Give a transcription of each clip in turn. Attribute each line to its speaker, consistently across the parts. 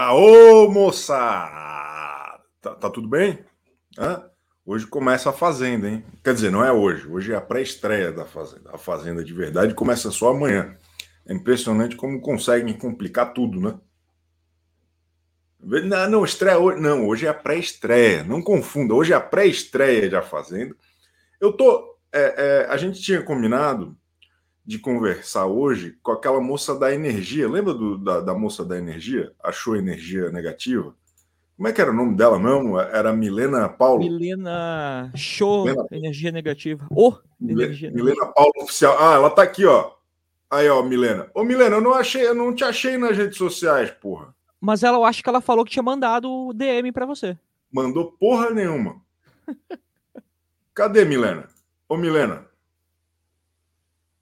Speaker 1: Aô, moça! Tá, tá tudo bem? Hã? Hoje começa a Fazenda, hein? Quer dizer, não é hoje. Hoje é a pré-estreia da Fazenda. A Fazenda de verdade começa só amanhã. É impressionante como conseguem complicar tudo, né? Não, não, estreia hoje. Não, hoje é a pré-estreia. Não confunda. Hoje é a pré-estreia da Fazenda. Eu tô. É, é, a gente tinha combinado de conversar hoje com aquela moça da energia. Lembra do, da, da, moça da energia? Achou energia negativa? Como é que era o nome dela mesmo? Era Milena Paulo?
Speaker 2: Milena Show Milena... Energia Negativa. Ô, oh,
Speaker 1: energia Milena negativa. Paulo Oficial. Ah, ela tá aqui, ó. Aí, ó, Milena. Ô, Milena, eu não achei, eu não te achei nas redes sociais, porra.
Speaker 2: Mas ela, eu acho que ela falou que tinha mandado o DM para você.
Speaker 1: Mandou porra nenhuma. Cadê, Milena? Ô, Milena,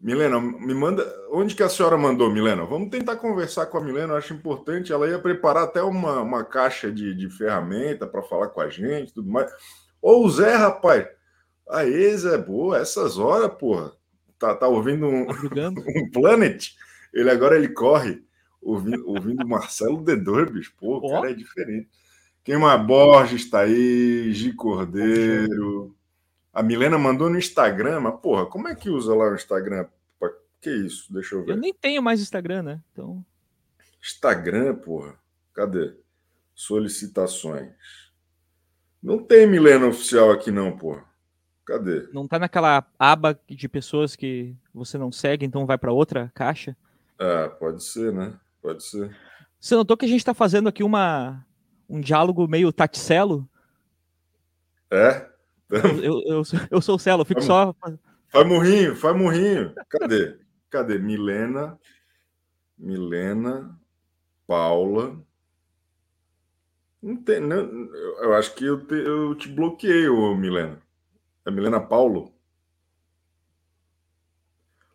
Speaker 1: Milena, me manda. Onde que a senhora mandou, Milena? Vamos tentar conversar com a Milena, eu acho importante. Ela ia preparar até uma, uma caixa de, de ferramenta para falar com a gente tudo mais. Ô, o Zé, rapaz. Aí, Zé, boa, essas horas, porra. Tá, tá ouvindo um, tá um Planet? Ele agora ele corre ouvindo, ouvindo Marcelo The Durbis. Pô, o cara é diferente. Quem mais? Borges tá aí, Gi Cordeiro. A Milena mandou no Instagram, mas, porra, como é que usa lá o Instagram? Que isso? Deixa eu ver.
Speaker 2: Eu nem tenho mais Instagram, né? Então.
Speaker 1: Instagram, porra. Cadê? Solicitações. Não tem Milena oficial aqui, não, porra. Cadê?
Speaker 2: Não tá naquela aba de pessoas que você não segue, então vai para outra caixa?
Speaker 1: Ah, pode ser, né? Pode ser.
Speaker 2: Você notou que a gente tá fazendo aqui uma, um diálogo meio taticelo?
Speaker 1: É?
Speaker 2: Eu, eu, eu, sou o Celo, fico faz, só.
Speaker 1: Faz murrinho, faz murrinho. Cadê? Cadê? Milena, Milena, Paula. Não tem, não, eu acho que eu te, eu te bloqueei, ô Milena. É Milena Paulo?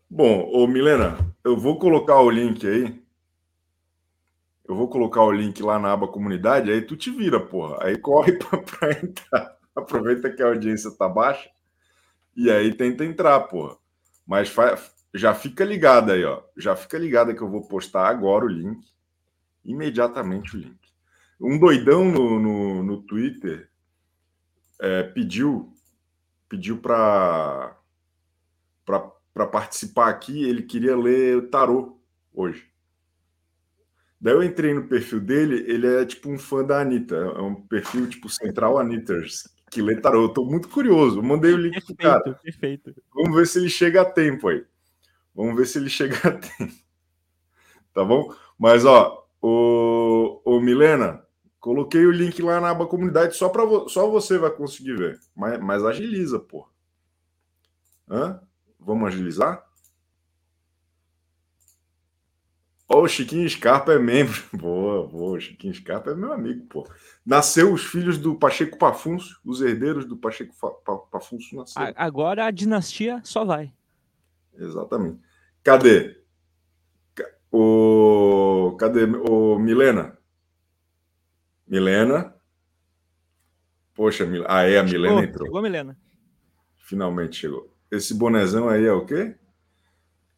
Speaker 1: Bom, ô Milena, eu vou colocar o link aí. Eu vou colocar o link lá na aba comunidade, aí tu te vira, porra. Aí corre para entrar. Aproveita que a audiência tá baixa e aí tenta entrar, porra. Mas fa... já fica ligado aí, ó. Já fica ligado que eu vou postar agora o link. Imediatamente o link. Um doidão no, no, no Twitter é, pediu pediu para para participar aqui. Ele queria ler o tarô hoje. Daí eu entrei no perfil dele, ele é tipo um fã da Anitta, é um perfil tipo Central Anitters, que lê tarô. Eu tô muito curioso. Eu mandei o link perfeito, pro cara. Perfeito. Vamos ver se ele chega a tempo aí. Vamos ver se ele chega a tempo. Tá bom? Mas, ó, o, o Milena, coloquei o link lá na aba comunidade, só, pra, só você vai conseguir ver. Mas, mas agiliza, pô. Hã? Vamos agilizar? Ó, o Chiquinho Scarpa é membro. Boa, boa. O Chiquinho Scarpa é meu amigo, pô. Nasceu os filhos do Pacheco Pafuncio, os herdeiros do Pacheco Pafuncio nasceram.
Speaker 2: Agora a dinastia só vai.
Speaker 1: Exatamente. Cadê? O cadê o Milena? Milena? Poxa, Mil... ah, é a Milena chegou, entrou.
Speaker 2: Chegou a Milena.
Speaker 1: Finalmente chegou. Esse bonezão aí é o quê?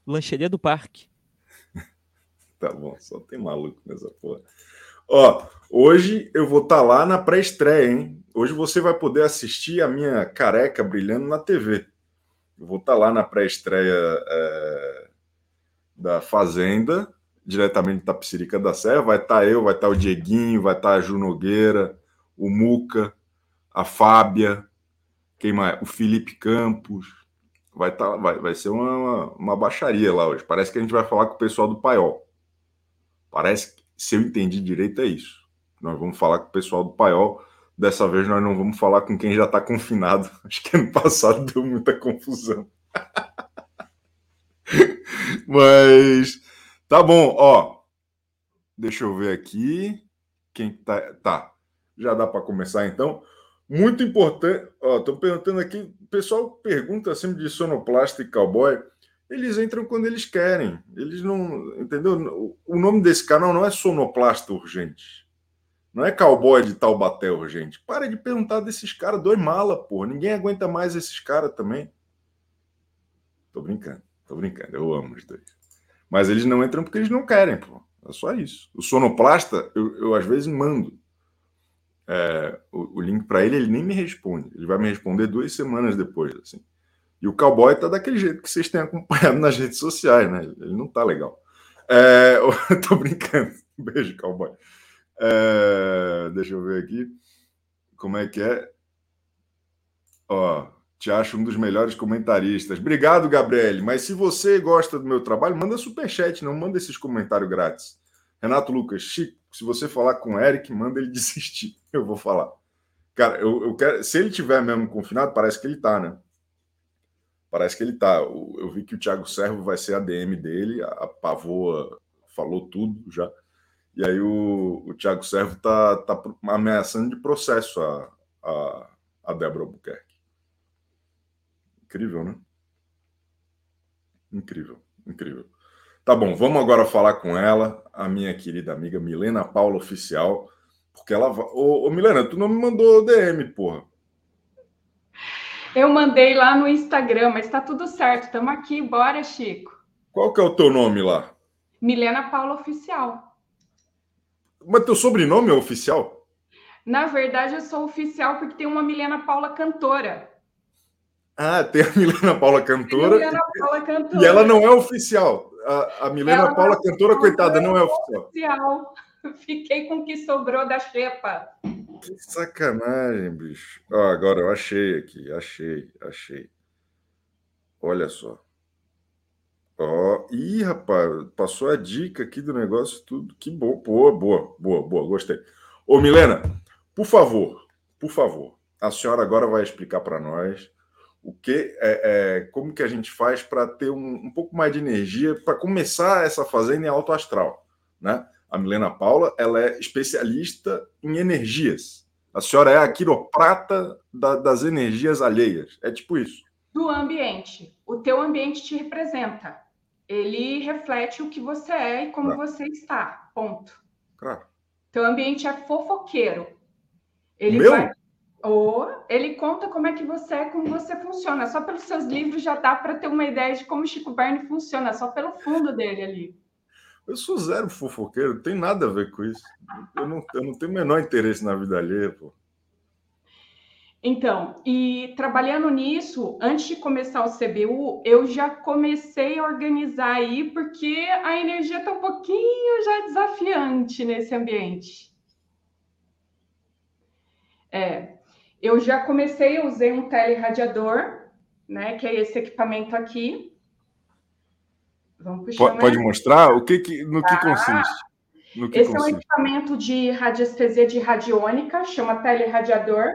Speaker 2: Lancheria do Parque.
Speaker 1: Tá bom, só tem maluco nessa porra. Ó, hoje eu vou estar tá lá na pré-estreia, hein? Hoje você vai poder assistir a minha careca brilhando na TV. Eu vou estar tá lá na pré-estreia é, da Fazenda, diretamente da Psirica da Serra. Vai estar tá eu, vai estar tá o Dieguinho, vai estar tá a Ju Nogueira, o Muca, a Fábia, quem mais? O Felipe Campos. Vai, tá, vai, vai ser uma, uma baixaria lá hoje. Parece que a gente vai falar com o pessoal do Paiol. Parece que se eu entendi direito, é isso. Nós vamos falar com o pessoal do Paiol. Dessa vez nós não vamos falar com quem já está confinado. Acho que ano passado deu muita confusão. Mas tá bom, ó. Deixa eu ver aqui. Quem tá. Tá. Já dá para começar então. Muito importante. Ó, tô perguntando aqui. O pessoal pergunta sempre de sonoplasta e cowboy eles entram quando eles querem. Eles não. Entendeu? O nome desse canal não é Sonoplasta Urgente. Não é cowboy de Taubaté urgente. Para de perguntar desses caras, dois mala, porra. Ninguém aguenta mais esses caras também. Tô brincando, tô brincando. Eu amo os dois. Mas eles não entram porque eles não querem, pô. É só isso. O sonoplasta, eu, eu às vezes mando é, o, o, link para ele, ele nem me responde. Ele vai me responder duas semanas depois. Assim. E o cowboy tá daquele jeito que vocês têm acompanhado nas redes sociais, né? Ele não tá legal. É, tô brincando. Beijo, cowboy. É, deixa eu ver aqui. Como é que é? Ó, te acho um dos melhores comentaristas. Obrigado, Gabriele. Mas se você gosta do meu trabalho, manda superchat, não manda esses comentários grátis. Renato Lucas, Chico, se você falar com o Eric, manda ele desistir. Eu vou falar. Cara, eu, eu quero. Se ele tiver mesmo confinado, parece que ele tá, né? Parece que ele tá. Eu, vi que o Thiago Servo vai ser a DM dele, a Pavoa falou tudo já. E aí o, o Thiago Servo tá, tá ameaçando de processo a, a, a Débora Albuquerque. Incrível, né? Incrível, incrível. Tá bom, vamos agora falar com ela, a minha querida amiga Milena Paula Oficial, porque ela. Ô, ô Milena, tu não me mandou DM, porra.
Speaker 3: Eu mandei lá no Instagram, mas tá tudo certo. Estamos aqui, bora, Chico.
Speaker 1: Qual que é o teu nome lá?
Speaker 3: Milena Paula Oficial.
Speaker 1: Mas teu sobrenome é oficial?
Speaker 3: Na verdade, eu sou oficial porque tem uma Milena Paula cantora.
Speaker 1: Ah, tem a Milena Paula cantora.
Speaker 3: Milena Paula cantora.
Speaker 1: E ela não é oficial. A, a Milena ela Paula cantora, coitada, não é oficial.
Speaker 3: oficial. Fiquei com o que sobrou da xepa.
Speaker 1: Que sacanagem, bicho. Ah, agora eu achei aqui, achei, achei. Olha só. Ó, ih, rapaz, passou a dica aqui do negócio, tudo. Que boa, boa, boa, boa, boa, gostei. Ô, Milena, por favor, por favor, a senhora agora vai explicar para nós o que é, é, como que a gente faz para ter um, um, pouco mais de energia para começar essa fazenda em alto astral, né? A Milena Paula, ela é especialista em energias. A senhora é a quiroprata da, das energias alheias. É tipo isso.
Speaker 3: Do ambiente. O teu ambiente te representa. Ele reflete o que você é e como claro. você está. Ponto.
Speaker 1: Claro.
Speaker 3: Teu ambiente é fofoqueiro.
Speaker 1: Ele Meu? vai
Speaker 3: ou ele conta como é que você é, como você funciona. Só pelos seus livros já dá para ter uma ideia de como Chico Barney funciona, só pelo fundo dele ali.
Speaker 1: Eu sou zero fofoqueiro, não tem nada a ver com isso. Eu não, eu não tenho o menor interesse na vida alheia, pô.
Speaker 3: Então, e trabalhando nisso, antes de começar o CBU, eu já comecei a organizar aí, porque a energia está um pouquinho já desafiante nesse ambiente. É, eu já comecei, eu usei um teleradiador, né, que é esse equipamento aqui.
Speaker 1: Vamos puxar pode, pode mostrar o que, que no que ah, consiste?
Speaker 3: No que esse consiste? é um equipamento de radiestesia de radiônica, chama teleradiador.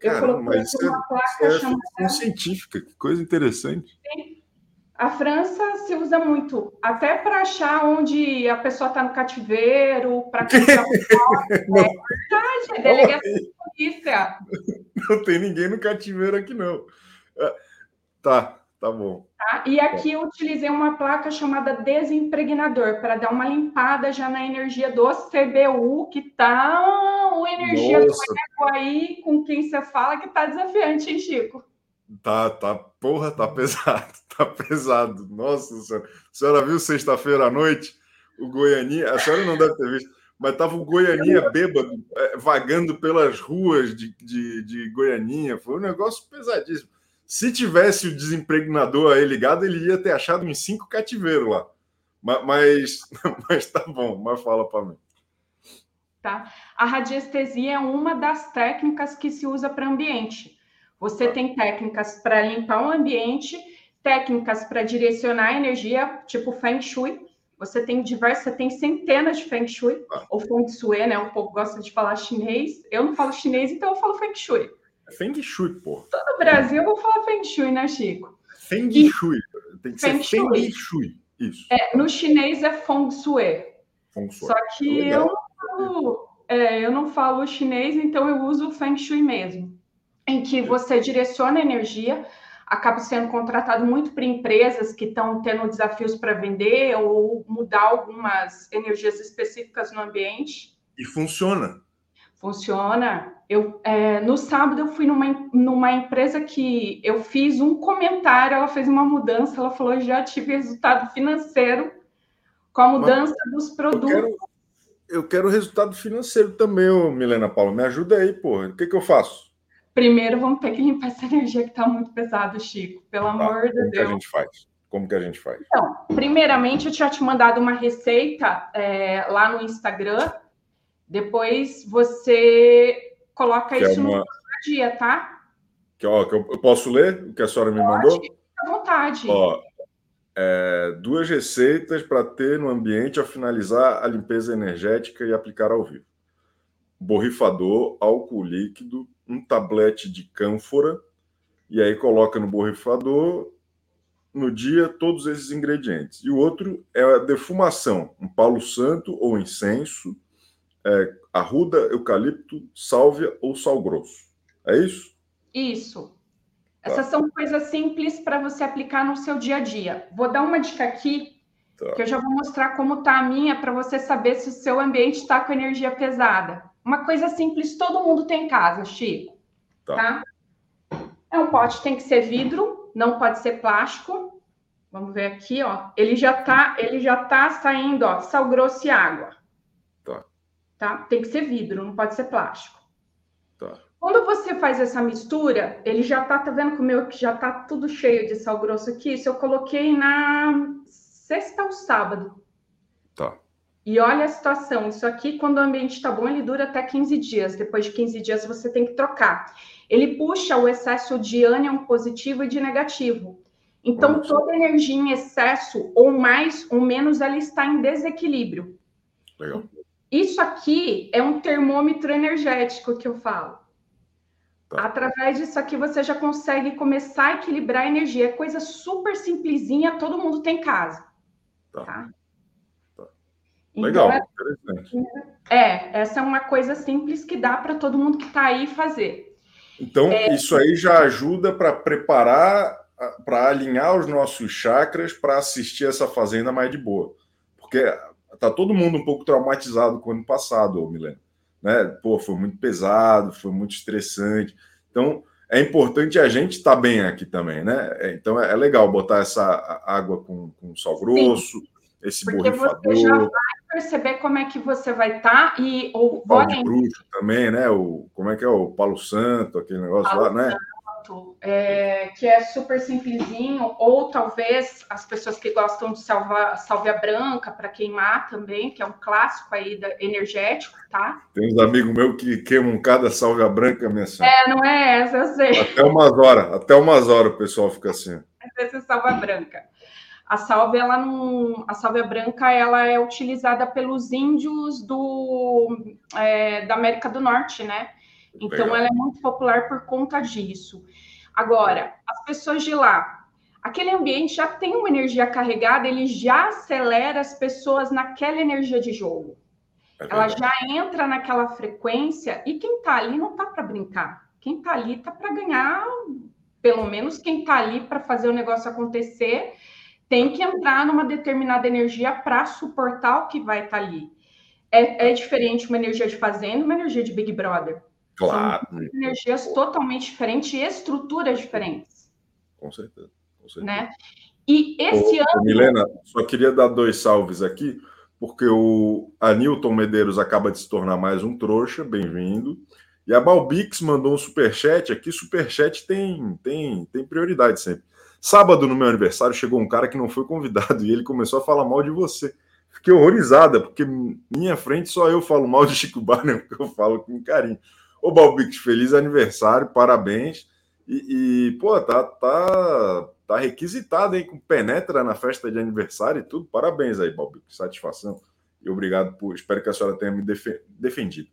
Speaker 1: Eu coloquei mas uma é, placa é chamada... científica, que coisa interessante.
Speaker 3: Sim. A França se usa muito, até para achar onde a pessoa está no cativeiro, para comprar um É verdade, é delegacia de polícia.
Speaker 1: Não tem ninguém no cativeiro aqui, não. É, tá, tá bom.
Speaker 3: Tá? E aqui eu utilizei uma placa chamada desimpregnador, para dar uma limpada já na energia do CBU, que tá o energia Nossa. do ego aí com quem você fala que tá desafiante, hein, Chico?
Speaker 1: Tá, tá, porra, tá pesado, tá pesado. Nossa senhora. A senhora viu sexta-feira à noite o Goianinha? A senhora não deve ter visto, mas tava o Goianinha bêbado, é, vagando pelas ruas de, de, de Goianinha. Foi um negócio pesadíssimo. Se tivesse o desempregnador aí ligado, ele ia ter achado uns cinco cativeiros lá. Mas, mas, tá bom, mas fala para mim.
Speaker 3: Tá. A radiestesia é uma das técnicas que se usa para ambiente. Você tem técnicas para limpar o ambiente, técnicas para direcionar a energia, tipo Feng Shui. Você tem diversas, você tem centenas de Feng Shui, ah. ou Feng Shui, né? Um pouco gosta de falar chinês. Eu não falo chinês, então eu falo Feng Shui.
Speaker 1: Feng Shui, pô.
Speaker 3: Todo Brasil eu vou falar Feng Shui, né, Chico?
Speaker 1: Feng e... Shui. Tem que Feng ser Feng Shui. Shui. Isso.
Speaker 3: É, no chinês é Feng Shui. Feng Shui. Só que é eu, não falo, é, eu não falo chinês, então eu uso Feng Shui mesmo em que você direciona a energia, acaba sendo contratado muito por empresas que estão tendo desafios para vender ou mudar algumas energias específicas no ambiente.
Speaker 1: E funciona.
Speaker 3: Funciona. Eu, é, no sábado eu fui numa, numa empresa que eu fiz um comentário, ela fez uma mudança, ela falou, já tive resultado financeiro com a mudança Mas dos produtos.
Speaker 1: Eu quero, eu quero resultado financeiro também, ô Milena Paula. Me ajuda aí, porra. O que, que eu faço?
Speaker 3: Primeiro, vamos ter que limpar essa energia que está muito pesada, Chico. Pelo tá, amor de
Speaker 1: Deus.
Speaker 3: Como que a
Speaker 1: gente faz? Como que a gente faz?
Speaker 3: Então, primeiramente, eu tinha te mandado uma receita é, lá no Instagram. Depois você coloca que é isso é uma... no dia, tá?
Speaker 1: Que, ó, que eu, eu, posso ler o que a senhora me Pode, mandou? Fica
Speaker 3: à vontade.
Speaker 1: Ó, é, duas receitas para ter no ambiente ao finalizar a limpeza energética e aplicar ao vivo. Borrifador, álcool líquido, um tablete de cânfora, e aí coloca no borrifador no dia todos esses ingredientes. E o outro é a defumação, um palo santo ou incenso, é, arruda, eucalipto, sálvia ou sal grosso. É isso?
Speaker 3: Isso. Tá. Essas são coisas simples para você aplicar no seu dia a dia. Vou dar uma dica aqui, tá. que eu já vou mostrar como está a minha, para você saber se o seu ambiente está com energia pesada. Uma coisa simples, todo mundo tem em casa, Chico. Tá. tá? É um pote, tem que ser vidro, não pode ser plástico. Vamos ver aqui, ó. Ele já tá, ele já tá saindo, ó, sal grosso e água.
Speaker 1: Tá.
Speaker 3: Tem que ser vidro, não pode ser plástico.
Speaker 1: Tá.
Speaker 3: Quando você faz essa mistura, ele já tá, tá vendo que o meu que já tá tudo cheio de sal grosso aqui? Isso eu coloquei na sexta ou sábado.
Speaker 1: Tá.
Speaker 3: E olha a situação, isso aqui, quando o ambiente está bom, ele dura até 15 dias. Depois de 15 dias, você tem que trocar. Ele puxa o excesso de ânion positivo e de negativo. Então, toda energia em excesso, ou mais ou menos, ela está em desequilíbrio.
Speaker 1: Legal.
Speaker 3: Isso aqui é um termômetro energético que eu falo. Tá. Através disso aqui, você já consegue começar a equilibrar a energia. É coisa super simplesinha, todo mundo tem em casa.
Speaker 1: Tá. tá? tá. Legal, então, interessante.
Speaker 3: É, essa é uma coisa simples que dá para todo mundo que está aí fazer.
Speaker 1: Então, é... isso aí já ajuda para preparar, para alinhar os nossos chakras para assistir essa fazenda mais de boa. Porque tá todo mundo um pouco traumatizado com o ano passado, Milena. Né? Pô, foi muito pesado, foi muito estressante. Então, é importante a gente estar tá bem aqui também, né? É, então, é, é legal botar essa água com, com sal grosso, Sim. esse Porque borrifador. Você já vai
Speaker 3: perceber como é que você vai estar tá e ou
Speaker 1: pau de bruxo também, né? O como é que é o Palo Santo, aquele negócio Palo lá, né?
Speaker 3: É, que é super simplesinho, ou talvez as pessoas que gostam de salva, salvia branca para queimar também, que é um clássico aí da, energético, tá?
Speaker 1: Tem uns amigos meus que queimam cada salvia branca, minha senhora.
Speaker 3: É, não é essa, eu sei.
Speaker 1: Até umas horas, até umas horas o pessoal fica assim.
Speaker 3: Essa é salvia branca. A sálvia, ela não, a sálvia branca, ela é utilizada pelos índios do, é, da América do Norte, né? Então, Legal. ela é muito popular por conta disso. Agora, as pessoas de lá, aquele ambiente já tem uma energia carregada, ele já acelera as pessoas naquela energia de jogo. É ela já entra naquela frequência e quem está ali não está para brincar. Quem está ali está para ganhar, pelo menos quem está ali para fazer o negócio acontecer tem que entrar numa determinada energia para suportar o que vai estar tá ali. É, é, diferente uma energia de fazenda uma energia de Big Brother.
Speaker 1: Claro.
Speaker 3: São energias totalmente diferentes e estruturas diferentes.
Speaker 1: Com certeza. Com certeza.
Speaker 3: Né? E esse
Speaker 1: ô, ano. Milena, só queria dar dois salves aqui, porque o Anilton Medeiros acaba de se tornar mais um trouxa, bem-vindo. E a Balbix mandou um superchat aqui. Superchat tem, tem, tem prioridade sempre. Sábado, no meu aniversário, chegou um cara que não foi convidado e ele começou a falar mal de você. Fiquei horrorizada, porque minha frente só eu falo mal de Chico Barney, porque eu falo com carinho. Ô, Balbix, feliz aniversário, parabéns. E, e, pô, tá, tá, tá requisitado aí, com penetra na festa de aniversário e tudo. Parabéns aí, Balbix, satisfação. E obrigado por. Espero que a senhora tenha me defendido.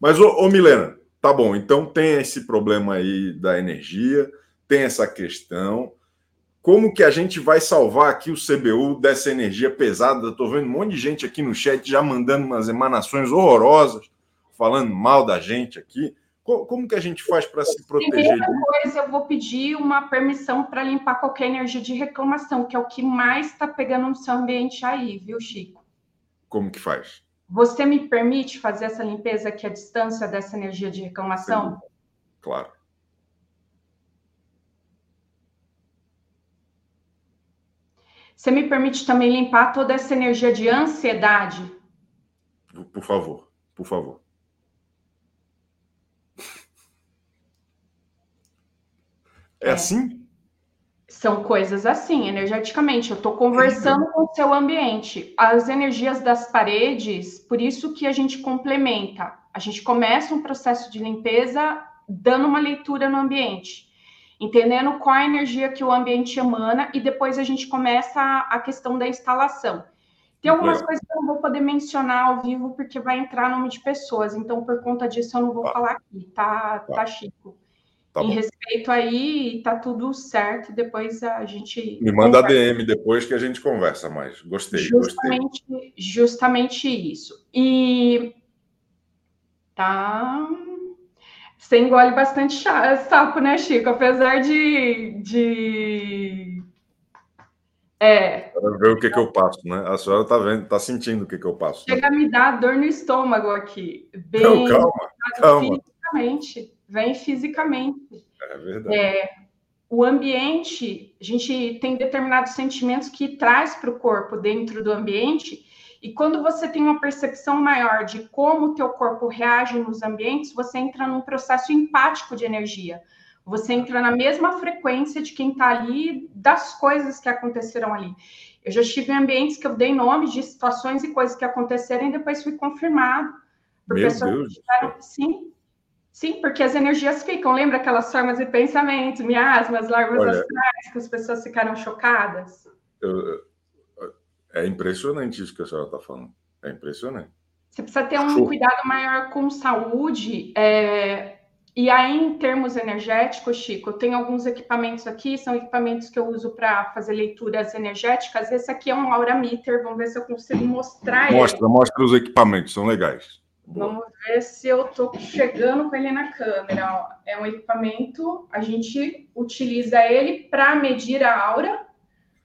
Speaker 1: Mas, ô, ô Milena, tá bom, então tem esse problema aí da energia, tem essa questão como que a gente vai salvar aqui o CBU dessa energia pesada? Estou vendo um monte de gente aqui no chat já mandando umas emanações horrorosas, falando mal da gente aqui. Como que a gente faz para se proteger
Speaker 3: Primeira coisa, eu vou pedir uma permissão para limpar qualquer energia de reclamação, que é o que mais está pegando no seu ambiente aí, viu, Chico?
Speaker 1: Como que faz?
Speaker 3: Você me permite fazer essa limpeza aqui à distância dessa energia de reclamação? Sim,
Speaker 1: claro.
Speaker 3: Você me permite também limpar toda essa energia de ansiedade?
Speaker 1: Por favor, por favor. É, é. assim?
Speaker 3: São coisas assim, energeticamente. Eu estou conversando com o seu ambiente. As energias das paredes, por isso que a gente complementa. A gente começa um processo de limpeza dando uma leitura no ambiente, entendendo qual a energia que o ambiente emana, e depois a gente começa a, a questão da instalação. Tem algumas coisas que eu não vou poder mencionar ao vivo, porque vai entrar nome de pessoas, então por conta disso eu não vou tá. falar aqui, tá, tá, tá chico. Tá em respeito aí, tá tudo certo. Depois a gente.
Speaker 1: Me manda conversa. a DM depois que a gente conversa mais. Gostei.
Speaker 3: Justamente,
Speaker 1: gostei.
Speaker 3: justamente isso. E tá. Você engole bastante sapo, né, Chico? Apesar de. de... É.
Speaker 1: Para ver o que, que eu passo, né? A senhora tá vendo, tá sentindo o que, que eu passo.
Speaker 3: Chega
Speaker 1: né?
Speaker 3: a me dar dor no estômago aqui.
Speaker 1: Bem, Não, calma, calma.
Speaker 3: Fisicamente vem fisicamente.
Speaker 1: É verdade.
Speaker 3: É, o ambiente, a gente tem determinados sentimentos que traz para o corpo dentro do ambiente, e quando você tem uma percepção maior de como o teu corpo reage nos ambientes, você entra num processo empático de energia. Você entra na mesma frequência de quem está ali, das coisas que aconteceram ali. Eu já estive em ambientes que eu dei nomes de situações e coisas que aconteceram e depois fui confirmado.
Speaker 1: Por Meu Deus.
Speaker 3: Que, sim, Sim, porque as energias ficam. Lembra aquelas formas de pensamento, miasmas, larvas Olha, astrais, que as pessoas ficaram chocadas?
Speaker 1: Eu, é impressionante isso que a senhora está falando. É impressionante.
Speaker 3: Você precisa ter um Show. cuidado maior com saúde. É... E aí, em termos energéticos, Chico, eu tenho alguns equipamentos aqui, são equipamentos que eu uso para fazer leituras energéticas. Esse aqui é um Aura Meter, vamos ver se eu consigo mostrar
Speaker 1: mostra, ele. Mostra os equipamentos, são legais.
Speaker 3: Vamos ver se eu estou chegando com ele na câmera. É um equipamento, a gente utiliza ele para medir a aura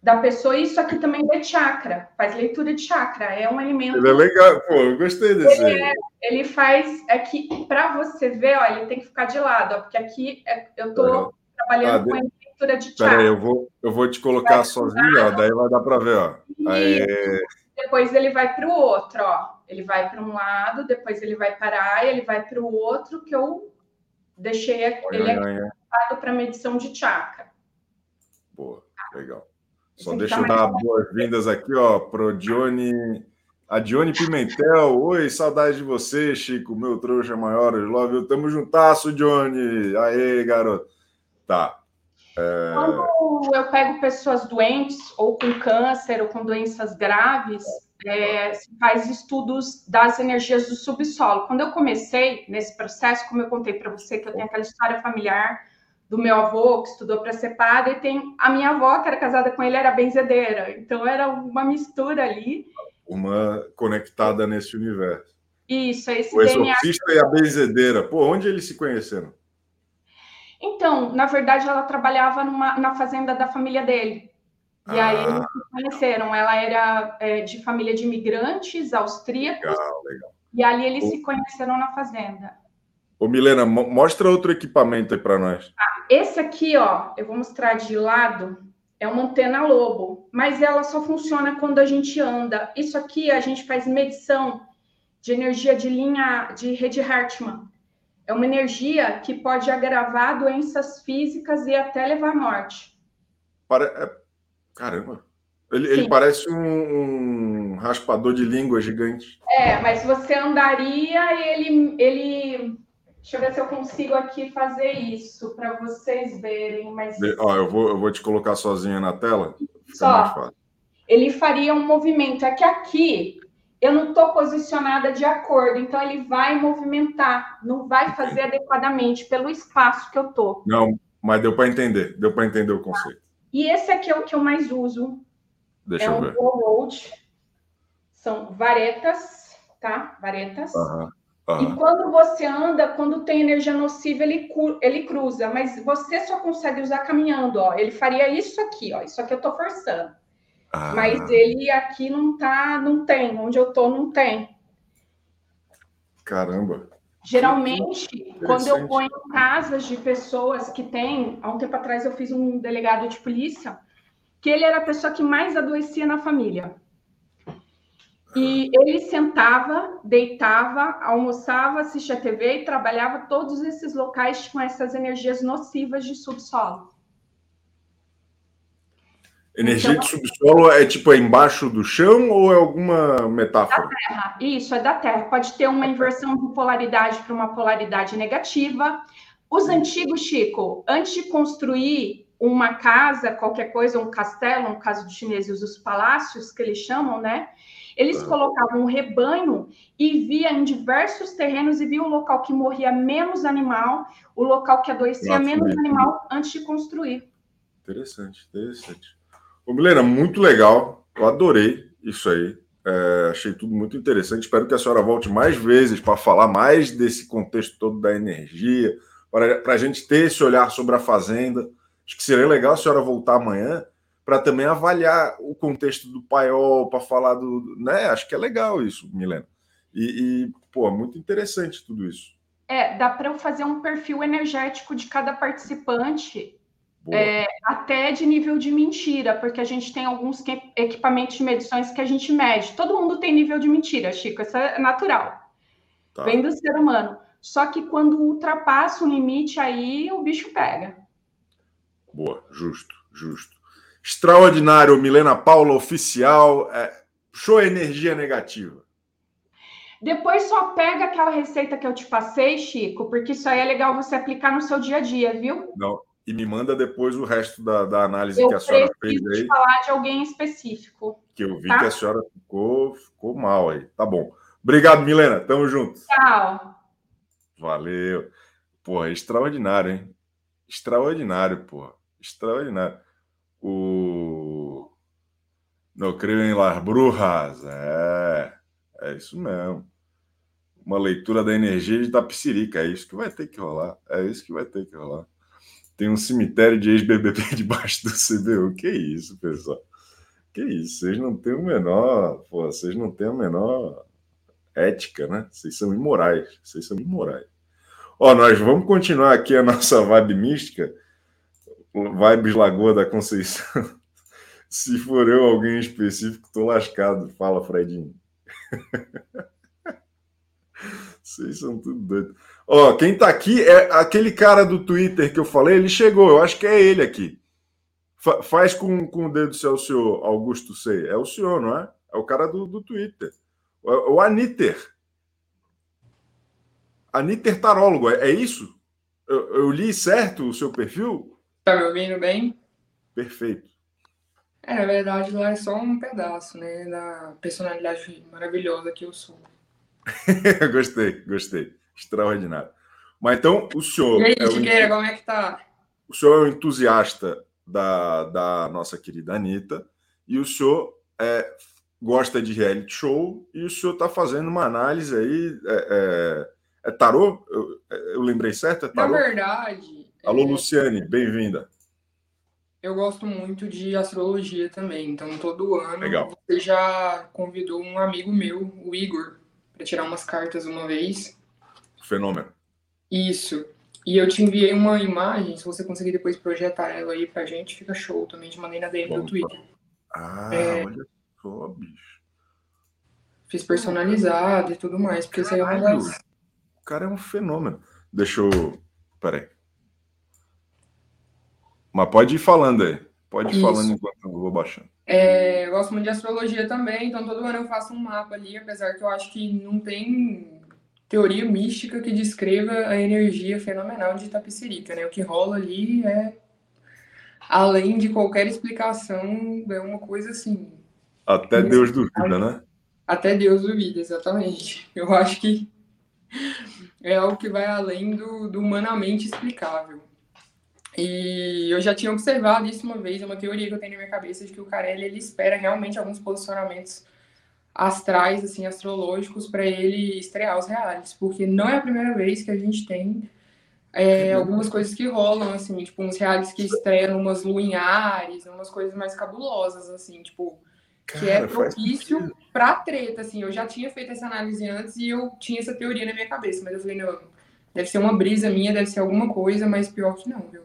Speaker 3: da pessoa. Isso aqui também é chakra, faz leitura de chakra. É um alimento.
Speaker 1: Ele é legal, pô, eu gostei desse.
Speaker 3: Ele, é, ele faz. É que para você ver, ó, ele tem que ficar de lado, ó, porque aqui é, eu estou trabalhando ah, com de... leitura de chakra.
Speaker 1: Peraí, eu vou, eu vou te colocar sozinho, ó, daí vai dar para ver, ó.
Speaker 3: Depois ele vai para o outro, ó. Ele vai para um lado, depois ele vai parar, ele vai para o outro, que eu deixei ele aqui para medição de chakra.
Speaker 1: Boa, legal. Só deixa eu dar boas-vindas aqui, ó, pro Dione, a Dione Pimentel. Oi, saudade de você, Chico, meu trouxa maior, love Tamo juntasso, Dione. Aê, garoto. Tá.
Speaker 3: É... Quando eu pego pessoas doentes, ou com câncer, ou com doenças graves, é, se faz estudos das energias do subsolo. Quando eu comecei nesse processo, como eu contei para você, que eu tenho aquela história familiar do meu avô que estudou para ser padre, e tem a minha avó que era casada com ele era benzedeira, então era uma mistura ali.
Speaker 1: Uma conectada nesse universo.
Speaker 3: Isso, esse
Speaker 1: o exorcista DNA... e a benzedeira. Pô, onde eles se conheceram?
Speaker 3: Então, na verdade, ela trabalhava numa, na fazenda da família dele. E ah. aí eles se conheceram. Ela era é, de família de imigrantes austríacos.
Speaker 1: Legal, legal.
Speaker 3: E ali eles se conheceram na fazenda.
Speaker 1: Ô, Milena, mostra outro equipamento aí para nós.
Speaker 3: Ah, esse aqui, ó, eu vou mostrar de lado, é uma antena lobo, mas ela só funciona quando a gente anda. Isso aqui a gente faz medição de energia de linha de rede Hartmann. É uma energia que pode agravar doenças físicas e até levar à morte.
Speaker 1: Para, é, Caramba. Ele, ele parece um, um, raspador de língua gigante.
Speaker 3: É, mas você andaria e ele, ele. Deixa eu ver se eu consigo aqui fazer isso para vocês verem. Mas...
Speaker 1: Ó, eu vou, eu vou te colocar sozinha na tela.
Speaker 3: Só. Ele faria um movimento. É que aqui eu não estou posicionada de acordo, então ele vai movimentar, não vai fazer adequadamente pelo espaço que eu estou.
Speaker 1: Não, mas deu para entender, deu para entender o conceito.
Speaker 3: E esse aqui é o que eu mais uso.
Speaker 1: Deixa
Speaker 3: é
Speaker 1: eu ver.
Speaker 3: o Road. São varetas, tá? Varetas.
Speaker 1: Uhum. Uhum.
Speaker 3: E quando você anda, quando tem energia nociva, ele, ele cruza, mas você só consegue usar caminhando, ó. Ele faria isso aqui, ó. Isso aqui eu tô forçando. Ah. Mas ele aqui não tá, não tem. Onde eu tô, não tem.
Speaker 1: Caramba.
Speaker 3: Geralmente, quando eu em casas de pessoas que têm, há um tempo atrás eu fiz um delegado de polícia, que ele era a pessoa que mais adoecia na família. E ele sentava, deitava, almoçava, assistia TV e trabalhava todos esses locais com essas energias nocivas de subsolo.
Speaker 1: Energia então, de subsolo é tipo é embaixo do chão ou é alguma metáfora?
Speaker 3: Da terra. Isso, é da terra. Pode ter uma inversão de polaridade para uma polaridade negativa. Os antigos, Chico, antes de construir uma casa, qualquer coisa, um castelo, no caso dos chineses, os palácios que eles chamam, né? Eles colocavam um rebanho e via em diversos terrenos e via o local que morria menos animal, o local que adoecia Nossa, menos animal antes de construir.
Speaker 1: Interessante, interessante. Milena, muito legal. Eu adorei isso aí. É, achei tudo muito interessante. Espero que a senhora volte mais vezes para falar mais desse contexto todo da energia, para a gente ter esse olhar sobre a fazenda. Acho que seria legal a senhora voltar amanhã para também avaliar o contexto do paiol, para falar do. Né? Acho que é legal isso, Milena. E, e pô, muito interessante tudo isso.
Speaker 3: É, dá para eu fazer um perfil energético de cada participante, é, até de nível de mentira, porque a gente tem alguns equipamentos de medições que a gente mede. Todo mundo tem nível de mentira, Chico, isso é natural. Tá. Vem do ser humano. Só que quando ultrapassa o limite, aí o bicho pega.
Speaker 1: Boa, justo, justo. Extraordinário, Milena Paula, oficial. É, show energia negativa.
Speaker 3: Depois só pega aquela receita que eu te passei, Chico, porque isso aí é legal você aplicar no seu dia a dia, viu?
Speaker 1: Não. E me manda depois o resto da, da análise eu que a senhora fez aí.
Speaker 3: falar de alguém específico.
Speaker 1: Que eu vi tá? que a senhora ficou, ficou mal aí. Tá bom. Obrigado, Milena. Tamo junto.
Speaker 3: Tchau.
Speaker 1: Valeu. Porra, extraordinário, hein? Extraordinário, porra. Extraordinário. O. Não creio em las brujas. É. É isso mesmo. Uma leitura da energia de Tapicirica. É isso que vai ter que rolar. É isso que vai ter que rolar. Tem um cemitério de ex-BBB debaixo do CBU. Que isso, pessoal? Que isso? Vocês não têm o menor. Pô, vocês não têm a menor ética, né? Vocês são imorais. Vocês são imorais. Ó, nós vamos continuar aqui a nossa vibe mística. Vibes Lagoa da Conceição. Se for eu alguém específico, tô lascado. Fala, Fredinho. Vocês são tudo doidos. Ó, quem tá aqui é aquele cara do Twitter que eu falei, ele chegou, eu acho que é ele aqui. Fa faz com, com o dedo se é o senhor Augusto Sei. É o senhor, não é? É o cara do, do Twitter. O, o Aniter. Aniter Tarólogo, é, é isso? Eu, eu li certo o seu perfil?
Speaker 4: Tá me ouvindo bem?
Speaker 1: Perfeito.
Speaker 4: É, na verdade, lá é só um pedaço, né, da personalidade maravilhosa que eu sou.
Speaker 1: gostei, gostei. Extraordinário. Mas então, o senhor.
Speaker 4: E aí, é Chiqueira, como é que tá?
Speaker 1: O senhor é um entusiasta da, da nossa querida Anitta, e o senhor é, gosta de reality show, e o senhor está fazendo uma análise aí. É, é, é tarô? Eu, eu, lembrei certo? É tarô?
Speaker 4: Na verdade.
Speaker 1: Alô, é, Luciane, bem-vinda.
Speaker 4: Eu gosto muito de astrologia também, então todo ano
Speaker 1: Legal.
Speaker 4: você já convidou um amigo meu, o Igor, para tirar umas cartas uma vez.
Speaker 1: Fenômeno.
Speaker 4: Isso. E eu te enviei uma imagem, se você conseguir depois projetar ela aí pra gente, fica show também, te mandei na DM do Twitter.
Speaker 1: Ah, é... olha só, bicho.
Speaker 4: Fiz personalizado e tudo mais, porque isso aí é uma das...
Speaker 1: O cara é um fenômeno. Deixa eu... Peraí. Mas pode ir falando aí. Pode ir Isso. falando enquanto eu vou baixando.
Speaker 4: É, eu gosto muito de astrologia também, então todo ano eu faço um mapa ali, apesar que eu acho que não tem teoria mística que descreva a energia fenomenal de Itapecerica, né? O que rola ali é além de qualquer explicação, é uma coisa assim.
Speaker 1: Até Deus duvida, né?
Speaker 4: Até Deus duvida, exatamente. Eu acho que é algo que vai além do, do humanamente explicável. E eu já tinha observado isso uma vez, é uma teoria que eu tenho na minha cabeça de que o Carelli ele espera realmente alguns posicionamentos astrais, assim, astrológicos para ele estrear os reais, porque não é a primeira vez que a gente tem é, algumas coisas que rolam, assim, tipo, uns reais que estreiam umas luinhares, umas coisas mais cabulosas, assim, tipo, Cara, que é propício para treta, assim. Eu já tinha feito essa análise antes e eu tinha essa teoria na minha cabeça, mas eu falei, não, deve ser uma brisa minha, deve ser alguma coisa, mas pior que não, viu?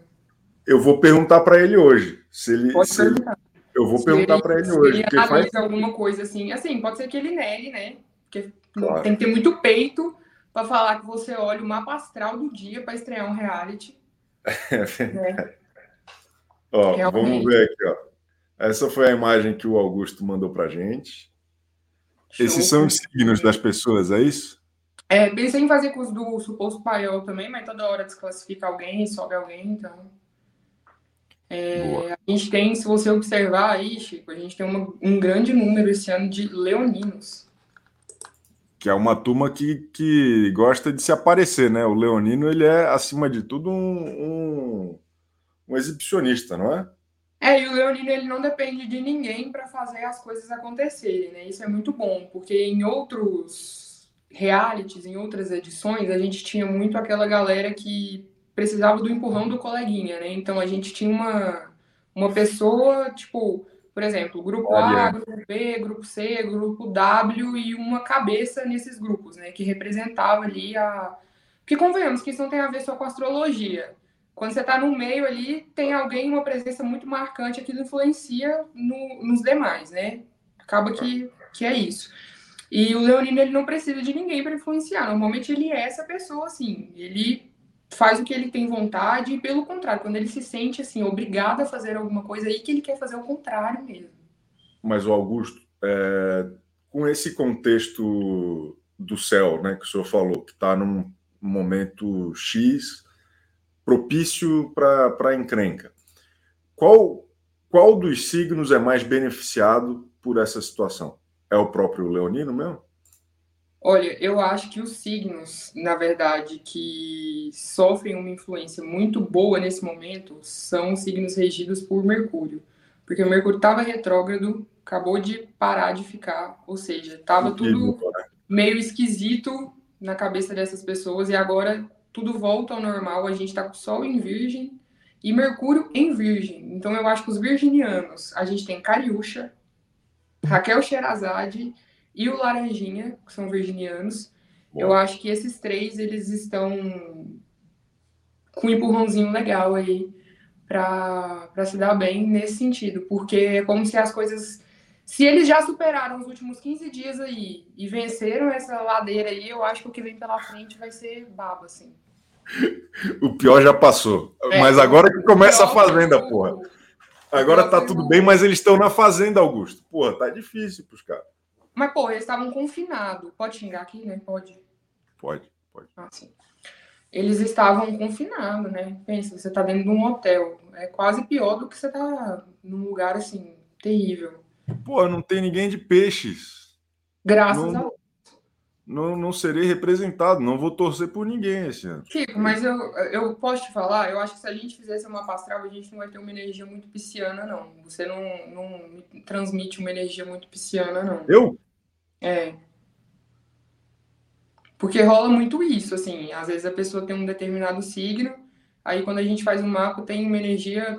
Speaker 1: Eu vou perguntar para ele hoje. Se ele,
Speaker 4: Pode
Speaker 1: se ele, Eu vou perguntar para ele hoje.
Speaker 4: Ele analisa faz... alguma coisa assim. Assim, pode ser que ele negue, né? Porque claro. tem que ter muito peito para falar que você olha o mapa astral do dia para estrear um reality.
Speaker 1: É né? Ó, vamos ver aqui, ó. Essa foi a imagem que o Augusto mandou para gente. Show. Esses são os signos das pessoas, é isso?
Speaker 4: É, pensei em fazer com os do suposto paiol também, mas toda hora desclassifica alguém, sobe alguém, então. É, a gente tem, se você observar aí, Chico, a gente tem uma, um grande número esse ano de leoninos.
Speaker 1: Que é uma turma que, que gosta de se aparecer, né? O leonino, ele é, acima de tudo, um, um, um exibicionista, não é?
Speaker 4: É, e o leonino, ele não depende de ninguém para fazer as coisas acontecerem, né? Isso é muito bom, porque em outros realities, em outras edições, a gente tinha muito aquela galera que precisava do empurrão do coleguinha, né? Então a gente tinha uma, uma pessoa, tipo, por exemplo, grupo Olha. A, grupo B, grupo C, grupo W e uma cabeça nesses grupos, né? Que representava ali a. Porque convenhamos que isso não tem a ver só com astrologia. Quando você está no meio ali, tem alguém, uma presença muito marcante que influencia no, nos demais, né? Acaba que, que é isso. E o Leonino, ele não precisa de ninguém para influenciar. Normalmente ele é essa pessoa, assim. Ele faz o que ele tem vontade e, pelo contrário, quando ele se sente assim obrigado a fazer alguma coisa aí que ele quer fazer o contrário mesmo.
Speaker 1: Mas o Augusto, é, com esse contexto do céu, né, que o senhor falou, que está num momento X propício para a encrenca, qual qual dos signos é mais beneficiado por essa situação? É o próprio Leonino mesmo?
Speaker 4: Olha, eu acho que os signos, na verdade, que sofrem uma influência muito boa nesse momento são os signos regidos por Mercúrio. Porque o Mercúrio estava retrógrado, acabou de parar de ficar, ou seja, estava tudo meio esquisito na cabeça dessas pessoas e agora tudo volta ao normal. A gente está com o Sol em Virgem e Mercúrio em Virgem. Então eu acho que os virginianos, a gente tem Cariúcha, Raquel Sherazade e o Laranjinha, que são virginianos. Bom. Eu acho que esses três, eles estão com um empurrãozinho legal aí para se dar bem nesse sentido, porque é como se as coisas. Se eles já superaram os últimos 15 dias aí e venceram essa ladeira aí, eu acho que o que vem pela frente vai ser baba, assim.
Speaker 1: O pior já passou. É, mas agora que começa a fazenda, porra. Agora tá tudo bem, mas eles estão na fazenda, Augusto. Porra, tá difícil pros caras.
Speaker 4: Mas, pô, eles estavam confinados. Pode xingar aqui, né? Pode.
Speaker 1: Pode, pode.
Speaker 4: Ah, sim. Eles estavam confinados, né? Pensa, você tá dentro de um hotel. É quase pior do que você tá num lugar assim, terrível.
Speaker 1: Pô, não tem ninguém de peixes.
Speaker 4: Graças não, a Deus.
Speaker 1: Não, não serei representado, não vou torcer por ninguém esse ano.
Speaker 4: Chico, mas eu, eu posso te falar, eu acho que se a gente fizesse uma astral, a gente não vai ter uma energia muito pisciana, não. Você não, não transmite uma energia muito pisciana, não.
Speaker 1: Eu?
Speaker 4: É. Porque rola muito isso, assim. Às vezes a pessoa tem um determinado signo, aí quando a gente faz um mapa tem uma energia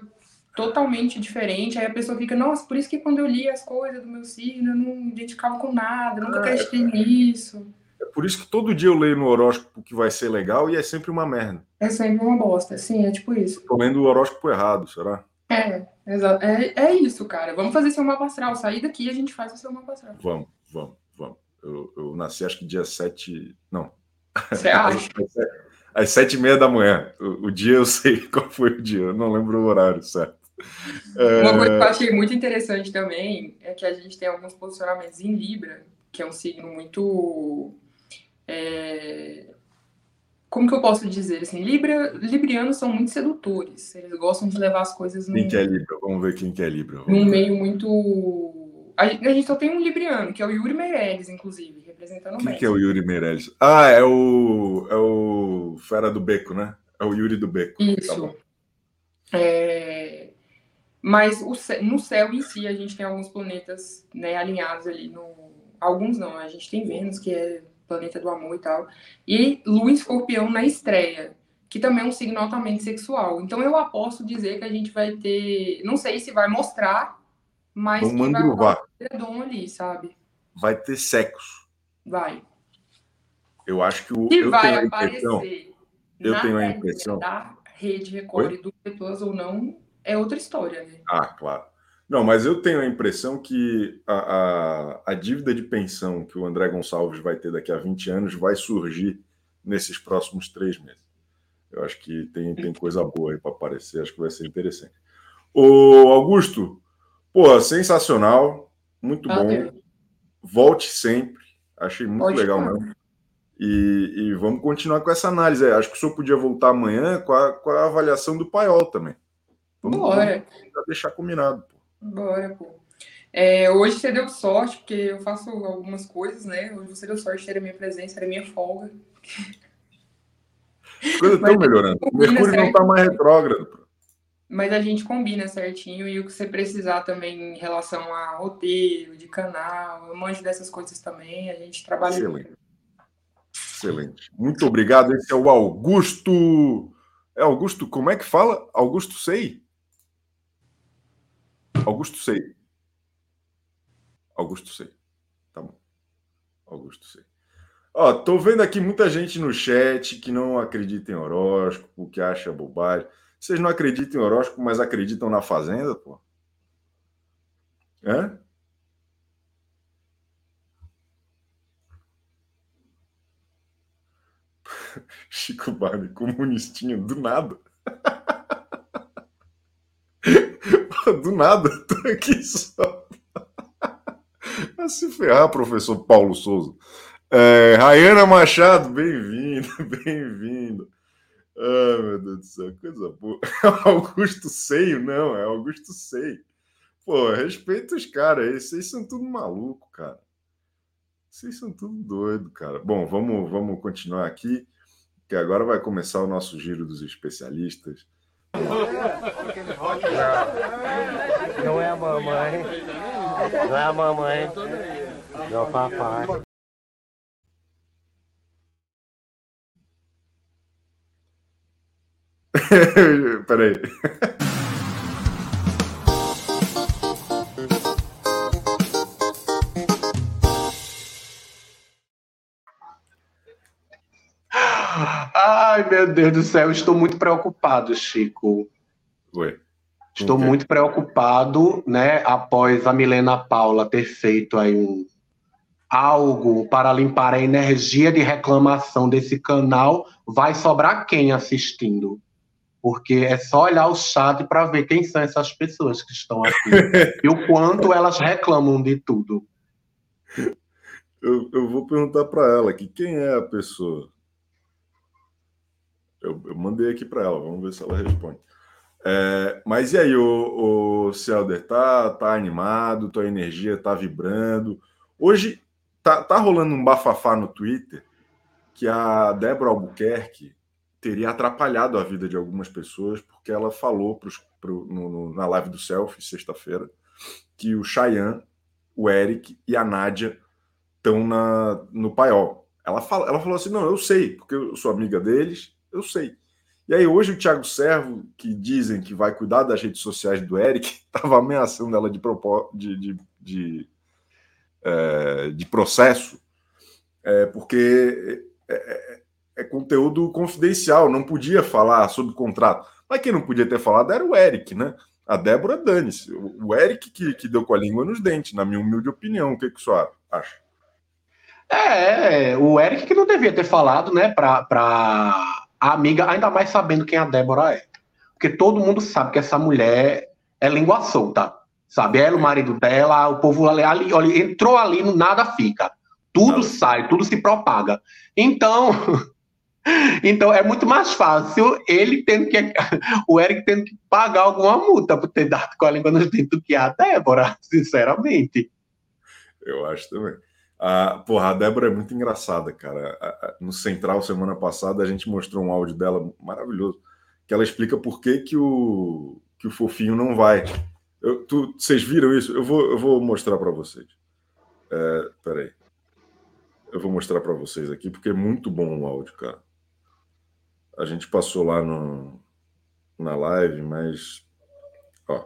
Speaker 4: totalmente diferente, aí a pessoa fica, nossa, por isso que quando eu li as coisas do meu signo, eu não identificava com nada, nunca ah, acreditei é, nisso.
Speaker 1: É por isso que todo dia eu leio no horóscopo que vai ser legal e é sempre uma merda.
Speaker 4: É sempre uma bosta, sim, é tipo isso.
Speaker 1: Tô lendo o horóscopo errado, será?
Speaker 4: É, exato. É, é isso, cara. Vamos fazer seu mapa astral. Sair daqui e a gente faz o seu mapa astral.
Speaker 1: Vamos, vamos. Eu, eu nasci acho que dia 7. Não.
Speaker 4: Você acha?
Speaker 1: Às sete e meia da manhã. O, o, dia eu sei qual foi o dia, eu não lembro o horário certo.
Speaker 4: Uma é... coisa que eu achei muito interessante também é que a gente tem alguns posicionamentos em Libra, que é um signo muito. É... Como que eu posso dizer? Assim, Libra, Librianos são muito sedutores. Eles gostam de levar as coisas.
Speaker 1: Quem que é Libra? Vamos ver quem que é Libra.
Speaker 4: Vamos num meio muito a gente só tem um libriano, que é o Yuri Meirelles, inclusive, representando o
Speaker 1: Quem que é o Yuri Meirelles? Ah, é o, é o Fera do Beco, né? É o Yuri do Beco.
Speaker 4: Tá Isso. Tá é... Mas o, no céu em si, a gente tem alguns planetas né, alinhados ali. No... Alguns não, a gente tem Vênus, que é planeta do amor e tal. E Lua Escorpião na estreia, que também é um signo altamente sexual. Então eu aposto dizer que a gente vai ter. Não sei se vai mostrar mas
Speaker 1: Vamos que vai
Speaker 4: redom ali, sabe?
Speaker 1: Vai ter sexo.
Speaker 4: Vai.
Speaker 1: Eu acho que o.
Speaker 4: Se
Speaker 1: eu
Speaker 4: vai aparecer
Speaker 1: eu tenho a impressão.
Speaker 4: Da rede Record Oi? do Plus ou não, é outra história, né?
Speaker 1: Ah, claro. Não, mas eu tenho a impressão que a, a, a, dívida de pensão que o André Gonçalves vai ter daqui a 20 anos vai surgir nesses próximos três meses. Eu acho que tem, tem coisa boa aí para aparecer, acho que vai ser interessante. O Augusto, pô, sensacional, muito bom. Volte sempre, achei muito Pode legal mesmo. E, e, vamos continuar com essa análise. Acho que o senhor podia voltar amanhã com a, com a avaliação do Paiol também.
Speaker 4: Vamos, Bora.
Speaker 1: Vamos deixar combinado. Pô.
Speaker 4: Bora, pô. É, hoje você deu sorte, porque eu faço algumas coisas, né? Hoje você deu sorte de ter a minha presença, era minha folga.
Speaker 1: As coisas estão melhorando. O Mercúrio não está mais retrógrado.
Speaker 4: Mas a gente combina certinho e o que você precisar também em relação a roteiro, de canal, eu manjo dessas coisas também, a gente trabalha.
Speaker 1: Excelente. Excelente. Muito obrigado. Esse é o Augusto. É Augusto, como é que fala? Augusto Sei? Augusto Sei. Augusto Sei. Tá bom. Augusto Sei. Ó, tô vendo aqui muita gente no chat que não acredita em horóscopo, que acha bobagem. Vocês não acreditam em horóscopo, mas acreditam na fazenda, pô? É? Chico Barney, comunistinho, do nada. do nada, tô aqui só. A se ferrar, professor Paulo Souza. É, Rayana Machado, bem-vindo, bem-vindo. Ah, meu Deus do céu, coisa boa. Augusto Seio, não, é Augusto Seio. Pô, respeita os caras aí, vocês são tudo maluco, cara. Vocês são tudo doido, cara. Bom, vamos, vamos continuar aqui, que agora vai começar o nosso giro dos especialistas.
Speaker 5: Não é a mamãe. Não é a mamãe. Não é o papai.
Speaker 1: Peraí.
Speaker 6: Ai, meu Deus do céu, estou muito preocupado, Chico.
Speaker 1: Oi.
Speaker 6: Estou okay. muito preocupado, né, após a Milena Paula ter feito aí um algo para limpar a energia de reclamação desse canal, vai sobrar quem assistindo? Porque é só olhar o chat para ver quem são essas pessoas que estão aqui e o quanto elas reclamam de tudo.
Speaker 1: Eu, eu vou perguntar para ela que quem é a pessoa. Eu, eu mandei aqui para ela, vamos ver se ela responde. É, mas e aí, o, o Celder, tá, tá animado, tua energia tá vibrando. Hoje tá, tá rolando um bafafá no Twitter que a Débora Albuquerque teria atrapalhado a vida de algumas pessoas, porque ela falou pros, pro, no, no, na live do Selfie, sexta-feira, que o Cheyenne, o Eric e a Nádia estão no paiol. Ela, fala, ela falou assim: não, eu sei, porque eu sou amiga deles, eu sei. E aí, hoje, o Thiago Servo, que dizem que vai cuidar das redes sociais do Eric, estava ameaçando ela de, de, de, de, é, de processo, é, porque é, é, é, conteúdo confidencial, não podia falar sobre contrato. Mas quem não podia ter falado era o Eric, né? A Débora dane-se. O Eric que, que deu com a língua nos dentes, na minha humilde opinião. O que, que o senhor acha?
Speaker 6: É, o Eric que não devia ter falado, né, para pra a amiga, ainda mais sabendo quem a Débora é. Porque todo mundo sabe que essa mulher é língua solta, sabe? Ela, o marido dela, o povo ali, ali olha, entrou ali, nada fica. Tudo sai, tudo se propaga. Então, então é muito mais fácil ele tendo que. O Eric tendo que pagar alguma multa por ter dado com a língua nos dentes do que a Débora, sinceramente.
Speaker 1: Eu acho também. A, porra, a Débora é muito engraçada, cara. no Central, semana passada, a gente mostrou um áudio dela maravilhoso, que ela explica por que, que, o, que o fofinho não vai. Eu, tu, vocês viram isso? Eu vou, eu vou mostrar para vocês. É, peraí. Eu vou mostrar para vocês aqui, porque é muito bom o áudio, cara. A gente passou lá no, na live, mas. Ó.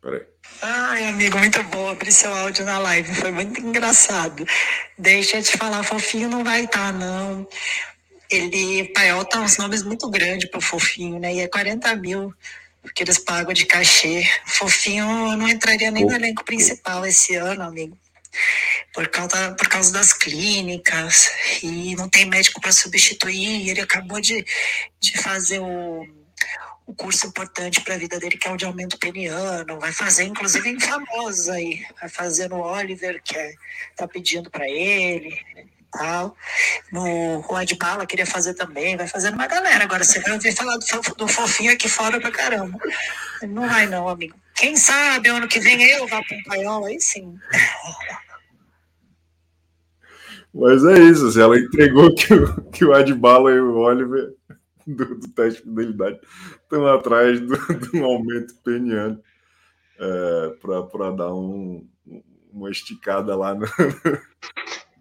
Speaker 1: Peraí.
Speaker 7: Ai, amigo, muito bom abrir seu áudio na live. Foi muito engraçado. Deixa eu te falar, fofinho não vai estar, tá, não. Ele, Paiol tá uns nomes muito grandes pro fofinho, né? E é 40 mil porque eles pagam de cachê. Fofinho não entraria nem no elenco principal esse ano, amigo. Por causa, por causa das clínicas, e não tem médico para substituir. Ele acabou de, de fazer o, o curso importante para a vida dele, que é o de aumento peniano. Vai fazer, inclusive, em famosos aí. Vai fazer no Oliver, que é, tá pedindo para ele tal. No Rua de Bala queria fazer também, vai fazendo uma galera. Agora você vai ouvir falar do, do fofinho aqui fora pra caramba. Não vai não, amigo. Quem sabe ano que vem eu vá para um paiol, aí sim.
Speaker 1: Mas é isso, assim, ela entregou que o, que o Adbala e o Oliver do, do teste de fidelidade estão atrás do, do aumento peniano é, para dar um, uma esticada lá no,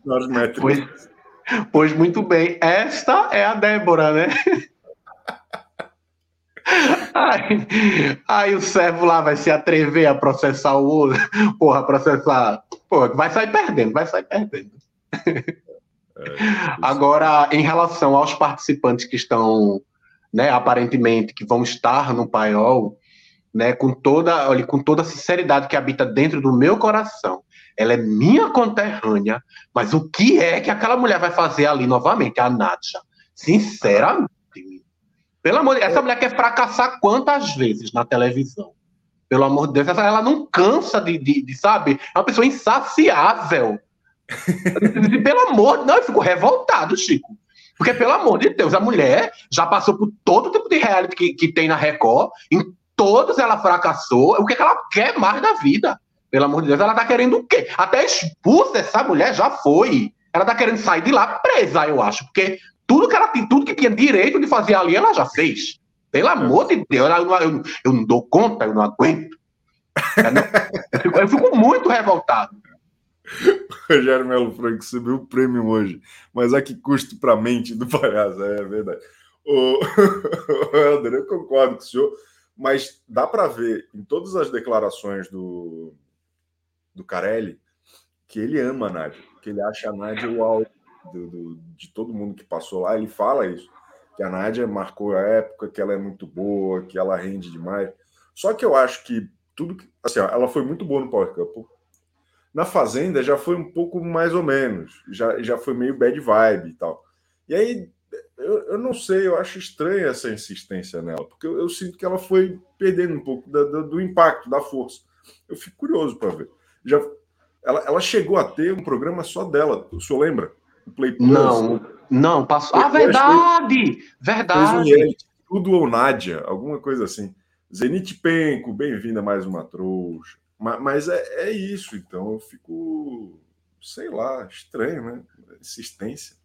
Speaker 1: nas métricas.
Speaker 6: Pois, pois muito bem, esta é a Débora, né? Aí o servo lá vai se atrever a processar o outro. Porra, processar. Porra, vai sair perdendo, vai sair perdendo. Agora, em relação aos participantes que estão, né, aparentemente, que vão estar no paiol, né, com toda, olha, com toda a sinceridade que habita dentro do meu coração, ela é minha conterrânea, mas o que é que aquela mulher vai fazer ali novamente, a Nádia? Sinceramente, pelo amor de Deus, essa mulher quer fracassar quantas vezes na televisão? Pelo amor de Deus, ela não cansa de, de, de, sabe? É uma pessoa insaciável. pelo amor, não, eu fico revoltado, Chico. Porque, pelo amor de Deus, a mulher já passou por todo tipo de reality que, que tem na Record, em todos ela fracassou. O que, que ela quer mais da vida? Pelo amor de Deus, ela tá querendo o quê? Até expulsa essa mulher já foi. Ela tá querendo sair de lá presa, eu acho, porque tudo que ela tem, tudo que tinha direito de fazer ali, ela já fez. Pelo amor de Deus, eu não, eu, eu não dou conta, eu não aguento. Eu, não- eu fico muito revoltado.
Speaker 1: Rogério Melo Franco subiu o prêmio hoje, mas a que custo para a mente do palhaço, é verdade. O o Helder, eu concordo com o senhor, mas dá para ver em todas as declarações do, do Carelli que ele ama a Nádia, que ele acha a Nádia o do- de todo mundo que passou lá. Ele fala isso, que a Nádia marcou a época, que ela é muito boa, que ela rende demais. Só que eu acho que tudo que. Assim, ela foi muito boa no Power Couple. Na Fazenda já foi um pouco mais ou menos, já, já foi meio bad vibe e tal. E aí, eu, eu não sei, eu acho estranha essa insistência nela, porque eu, eu sinto que ela foi perdendo um pouco da- da- do impacto, da força. Eu fico curioso para ver. Já, ela, ela chegou a ter um programa só dela, o senhor lembra? O Play Plus.
Speaker 6: Não, não, passou. Ah, verdade!
Speaker 1: Um
Speaker 6: Verdade!
Speaker 1: reality, tudo ou Nádia, alguma coisa assim. Zenit Penco, bem-vinda a mais uma trouxa. Ma- Mas é, é isso, então eu fico, sei lá, estranho, né? Insistência.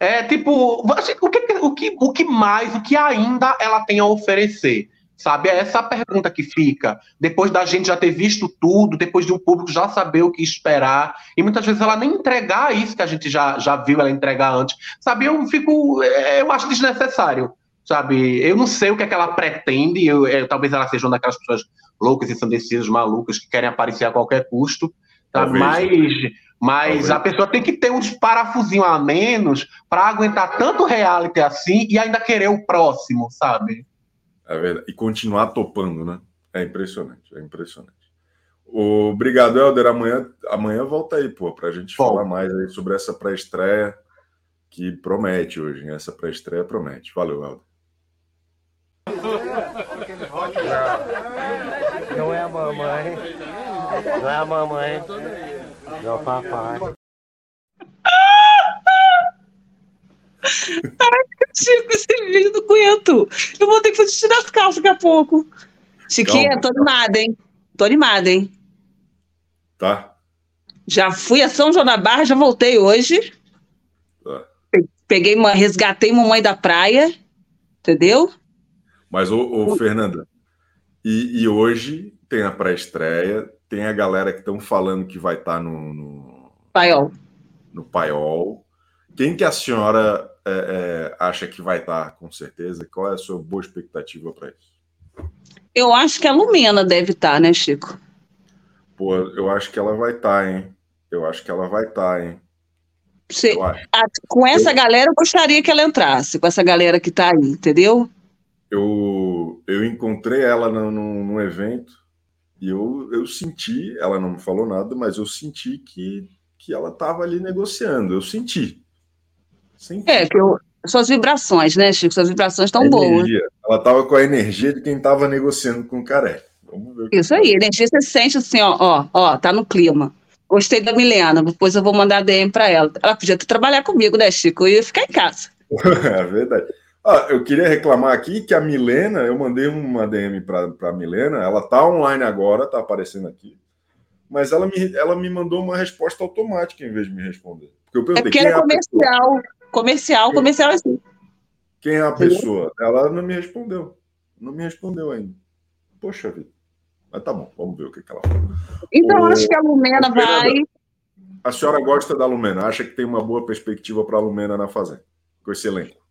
Speaker 6: É tipo, o que, o, que, o que mais, o que ainda ela tem a oferecer? Sabe? É essa pergunta que fica. Depois da gente já ter visto tudo, depois de um público já saber o que esperar, e muitas vezes ela nem entregar isso que a gente já, já viu ela entregar antes. Sabe? Eu fico. é, Eu acho desnecessário. Sabe? Eu não sei o que é que ela pretende. Eu, é, talvez ela seja uma daquelas pessoas loucas, ensandecidas, malucas, que querem aparecer a qualquer custo.
Speaker 1: Talvez.
Speaker 6: Mas. Mas
Speaker 1: Talvez.
Speaker 6: a pessoa tem que ter uns parafusinhos a menos para aguentar tanto reality assim e ainda querer o próximo, sabe?
Speaker 1: É verdade. E continuar topando, né? É impressionante, é impressionante. Obrigado, Helder. Amanhã, amanhã volta aí, pô, pra gente
Speaker 6: Bom.
Speaker 1: falar mais aí sobre essa pré-estreia que promete hoje. hein? Essa pré-estreia promete. Valeu, Helder.
Speaker 5: Não é a mamãe. Não é a mamãe. Não é o papai.
Speaker 8: Chico, esse vídeo do Coentro. Eu vou ter que fazer xixi nas calças daqui a pouco. Chiquinha,
Speaker 1: Calma,
Speaker 8: tô animada, hein? Tô animada, hein?
Speaker 1: Tá?
Speaker 8: Já fui a São João da Barra, já voltei hoje.
Speaker 1: Tá.
Speaker 8: Pe- Peguei uma, resgatei mamãe da praia, entendeu?
Speaker 1: Mas, ô, ô, Fernanda, e, e hoje tem a pré-estreia, tem a galera que estão falando que vai estar no, no,
Speaker 8: Paiol.
Speaker 1: no paiol. Quem que a senhora é, é, acha que vai estar, com certeza? Qual é a sua boa expectativa para isso?
Speaker 8: Eu acho que a Lumena deve estar, né, Chico?
Speaker 1: Pô, eu acho que ela vai estar, hein? Eu acho que ela vai estar, hein?
Speaker 8: Você-
Speaker 1: Eu
Speaker 8: a- com essa galera, eu gostaria que ela entrasse, com essa galera que tá aí, entendeu?
Speaker 1: Eu, eu encontrei ela no evento e eu, eu senti, ela não me falou nada, mas eu senti que, que ela estava ali negociando. Eu senti.
Speaker 8: senti. É, que eu, suas vibrações, né, Chico? Suas vibrações estão boas.
Speaker 1: Ela estava com a energia de quem estava negociando com o careca.
Speaker 8: Isso aí, energia você sente assim, ó, ó, ó, tá no clima. Gostei da Milena, depois eu vou mandar DM para ela. Ela podia ter trabalhar comigo, né, Chico? Eu ia ficar em casa.
Speaker 1: é verdade. Ah, eu queria reclamar aqui que a Milena, eu mandei uma DM para a Milena, ela tá online agora, tá aparecendo aqui, mas ela me, ela me mandou uma resposta automática em vez de me responder.
Speaker 8: Porque eu perguntei, é porque ela é, é comercial, comercial, quem, comercial é assim.
Speaker 1: Quem é a pessoa? Ela não me respondeu, não me respondeu ainda. Poxa vida. Mas tá bom, vamos ver o que, que ela fala.
Speaker 8: Então, o... acho que a Lumena vai.
Speaker 1: A senhora gosta da Lumena, acha que tem uma boa perspectiva para a Lumena na Fazenda, com esse elenco?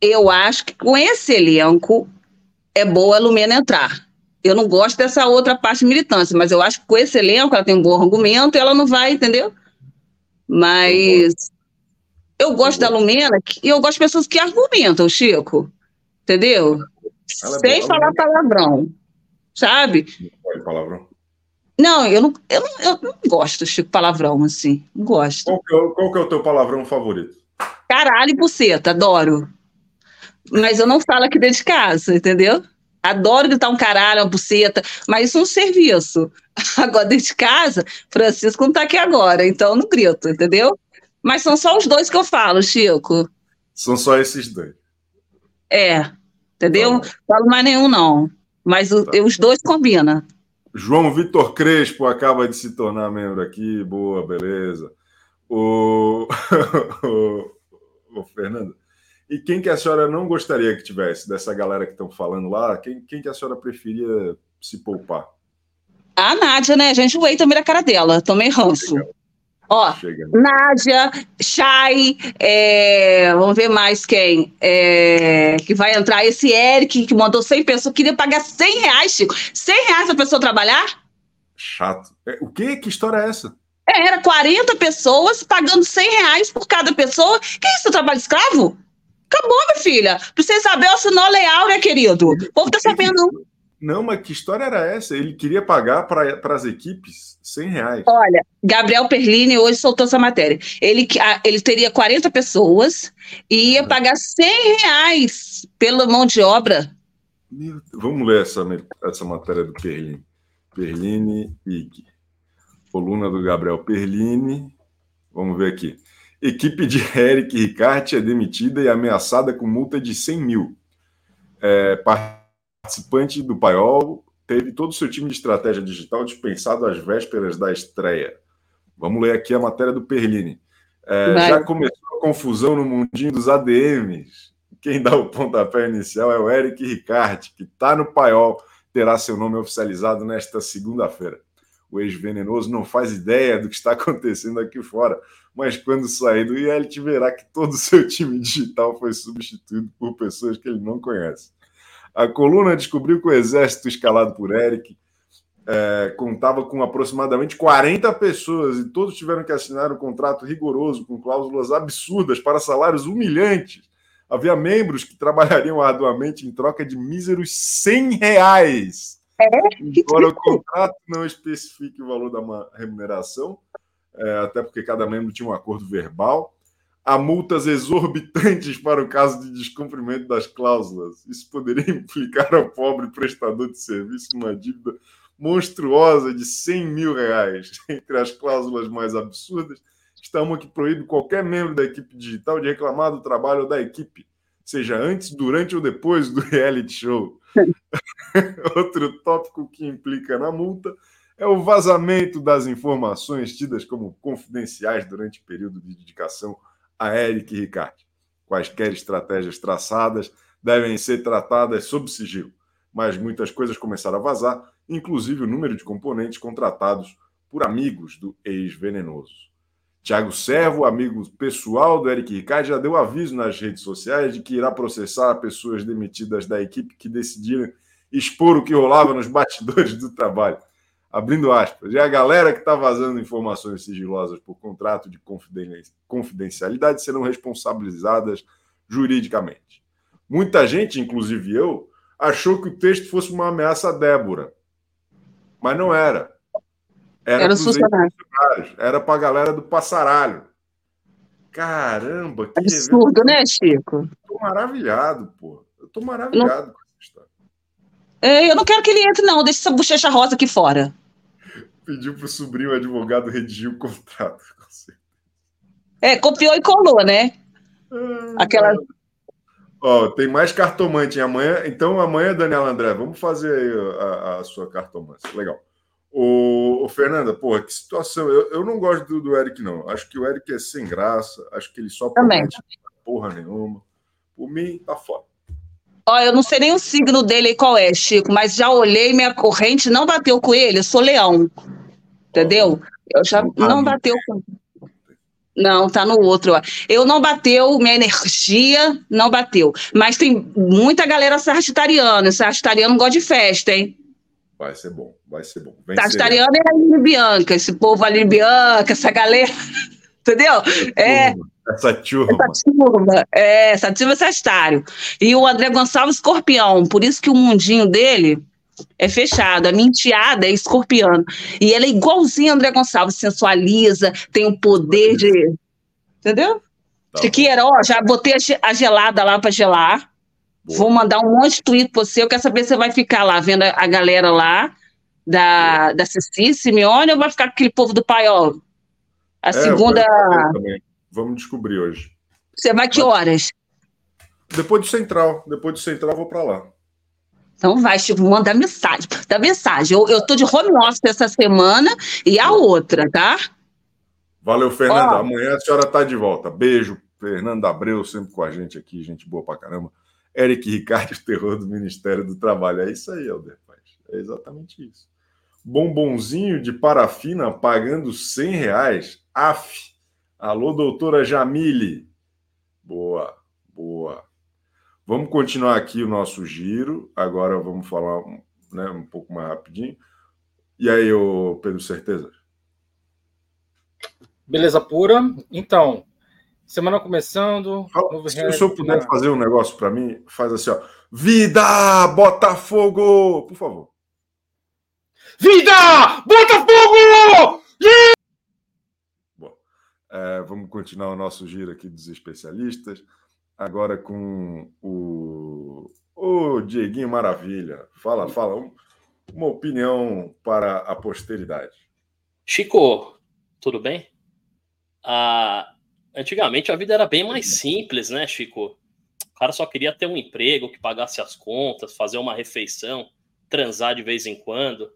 Speaker 8: Eu acho que com esse elenco é boa a Lumena entrar. Eu não gosto dessa outra parte militância, mas eu acho que com esse elenco ela tem um bom argumento e ela não vai, entendeu? Mas eu gosto da Lumena e eu gosto de pessoas que argumentam, Chico. Entendeu? É Sem falar palavrão sabe?
Speaker 1: Pode palavrão.
Speaker 8: Não, eu não, eu não, eu não gosto de palavrão, assim. Não gosto.
Speaker 1: Qual que, é, qual que é o teu palavrão favorito?
Speaker 8: Caralho e buceta, adoro. Mas eu não falo aqui dentro de casa, entendeu? Adoro gritar um caralho, uma buceta, mas isso é um serviço. Agora, dentro de casa, Francisco não tá aqui agora, então eu não grito, entendeu? Mas são só os dois que eu falo, Chico.
Speaker 1: São só esses dois.
Speaker 8: É, entendeu? Tá falo mais nenhum, não. Mas o, tá. os dois combinam.
Speaker 1: João Vitor Crespo acaba de se tornar membro aqui. Boa, beleza. O, o, o Fernando. E quem que a senhora não gostaria que tivesse dessa galera que estão falando lá? Quem, quem que a senhora preferia se poupar?
Speaker 8: A Nádia, né? A gente veio também na cara dela. Tomei ranço. Legal. Ó, Chega. Nádia, Chay, é, vamos ver mais quem. É, que vai entrar esse Eric, que mandou 100 pessoas, queria pagar 100 reais, Chico. 100 reais a pessoa trabalhar?
Speaker 1: Chato. É, o quê? Que história é essa?
Speaker 8: É, era 40 pessoas pagando 100 reais por cada pessoa. Que isso, trabalho escravo? Acabou, minha filha. Precisa saber assinou leal, né, querido? O povo tá sabendo.
Speaker 1: Não, mas que história era essa? Ele queria pagar para as equipes 100 reais.
Speaker 8: Olha, Gabriel Perlini hoje soltou essa matéria. Ele, ele teria 40 pessoas e ia pagar 100 reais pela mão de obra.
Speaker 1: Vamos ler essa, essa matéria do Perlini. Perlini IG. Coluna do Gabriel Perlini. Vamos ver aqui. Equipe de Eric Ricarte é demitida e ameaçada com multa de 100 mil. É, participante do Paiol teve todo o seu time de estratégia digital dispensado às vésperas da estreia. Vamos ler aqui a matéria do Perline. É, já começou a confusão no mundinho dos ADMs. Quem dá o pontapé inicial é o Eric Ricard, que está no Paiol, terá seu nome oficializado nesta segunda-feira. O ex-venenoso não faz ideia do que está acontecendo aqui fora, mas quando sair do IELT verá que todo o seu time digital foi substituído por pessoas que ele não conhece. A coluna descobriu que o exército escalado por Eric é, contava com aproximadamente 40 pessoas e todos tiveram que assinar um contrato rigoroso com cláusulas absurdas para salários humilhantes. Havia membros que trabalhariam arduamente em troca de míseros 100 reais. É? Embora o contrato não especifique o valor da remuneração, é, até porque cada membro tinha um acordo verbal, a multas exorbitantes para o caso de descumprimento das cláusulas. Isso poderia implicar ao pobre prestador de serviço uma dívida monstruosa de 100 mil reais. Entre as cláusulas mais absurdas está uma que proíbe qualquer membro da equipe digital de reclamar do trabalho da equipe, seja antes, durante ou depois do reality show. Outro tópico que implica na multa é o vazamento das informações tidas como confidenciais durante o período de dedicação a Eric Ricard. Quaisquer estratégias traçadas devem ser tratadas sob sigilo, mas muitas coisas começaram a vazar, inclusive o número de componentes contratados por amigos do ex-venenoso. Tiago Servo, amigo pessoal do Eric Ricard, já deu aviso nas redes sociais de que irá processar pessoas demitidas da equipe que decidiram expor o que rolava nos bastidores do trabalho abrindo aspas, e a galera que está vazando informações sigilosas por contrato de confidencialidade serão responsabilizadas juridicamente. Muita gente, inclusive eu, achou que o texto fosse uma ameaça a Débora. Mas não era.
Speaker 8: Era os funcionários.
Speaker 1: Era para a galera do passaralho. Caramba, que
Speaker 8: Absurdo, né, Chico?
Speaker 1: Eu tô maravilhado, pô. Eu tô maravilhado com essa história.
Speaker 8: É, eu não quero que ele entre, não. Deixa essa bochecha rosa aqui fora.
Speaker 1: Pediu pro sobrinho advogado redigir o contrato.
Speaker 8: É, copiou e colou, né? Aquela.
Speaker 1: Ó, tem mais cartomante amanhã. Então, amanhã, Daniela André, vamos fazer aí a, a sua cartomância. Legal. Ô, ô, Fernanda, porra, que situação. Eu, eu não gosto do, do Eric, não. Acho que o Eric é sem graça. Acho que ele só
Speaker 8: Também.
Speaker 1: porra nenhuma. Por mim, tá foda.
Speaker 8: Ó, eu não sei nem o signo dele aí qual é, Chico, mas já olhei, minha corrente não bateu com ele, eu sou leão. Entendeu? Eu já não bateu com. Não, tá no outro. ó. Eu não bateu, minha energia não bateu. Mas tem muita galera sagitariana. Sagitariano gosta de festa, hein?
Speaker 1: Vai ser bom, vai ser bom. Vem
Speaker 8: Sagitariano é a Aline Bianca, esse povo ali, Bianca, essa galera. Entendeu? É.
Speaker 1: Essa turma.
Speaker 8: Essa turma, é, essa turma é Sagitário. E o André Gonçalves, escorpião. Por isso que o mundinho dele é fechado. A minha enteada é escorpiano. E ela é igualzinha a André Gonçalves, sensualiza, tem o poder de. Entendeu?
Speaker 1: Tá
Speaker 8: Chiqueira, ó, já botei a gelada lá para gelar.
Speaker 1: Boa.
Speaker 8: Vou mandar um monte de tweet pra você. Eu quero saber se você vai ficar lá vendo a galera lá da, da Ceci, Simeone, ou vai ficar com aquele povo do paiol? A
Speaker 1: É,
Speaker 8: segunda.
Speaker 1: Vamos descobrir hoje.
Speaker 8: Você vai que horas?
Speaker 1: Depois do Central. Depois do Central, eu vou pra lá.
Speaker 8: Então vai, Chico, manda mensagem. Dá mensagem. Eu, eu tô de home office essa semana e a outra, tá?
Speaker 1: Valeu, Fernanda.
Speaker 8: Ó.
Speaker 1: Amanhã a senhora tá de volta. Beijo. Fernanda Abreu, sempre com a gente aqui, gente boa pra caramba. Eric Ricardo, terror do Ministério do Trabalho. É isso aí, Helder Paz. É exatamente isso. Bombonzinho de parafina pagando 100 reais. Af. Alô, doutora Jamile. Boa, boa. Vamos continuar aqui o nosso giro. Agora vamos falar né, um pouco mais rapidinho. E aí, Pedro Certeza?
Speaker 9: Beleza pura. Então, semana começando. novo
Speaker 1: Se o senhor puder
Speaker 9: na-
Speaker 1: fazer um negócio para mim, faz assim, ó. Vida! Botafogo! Por favor.
Speaker 9: Vida! Botafogo!
Speaker 1: É, vamos continuar o nosso giro aqui dos especialistas. Agora com o, o Dieguinho Maravilha. Fala, fala. um- uma opinião para a posteridade.
Speaker 10: Chico, tudo bem? Ah, antigamente a vida era bem mais simples, né, Chico? O cara só queria ter um emprego que pagasse as contas, fazer uma refeição, transar de vez em quando.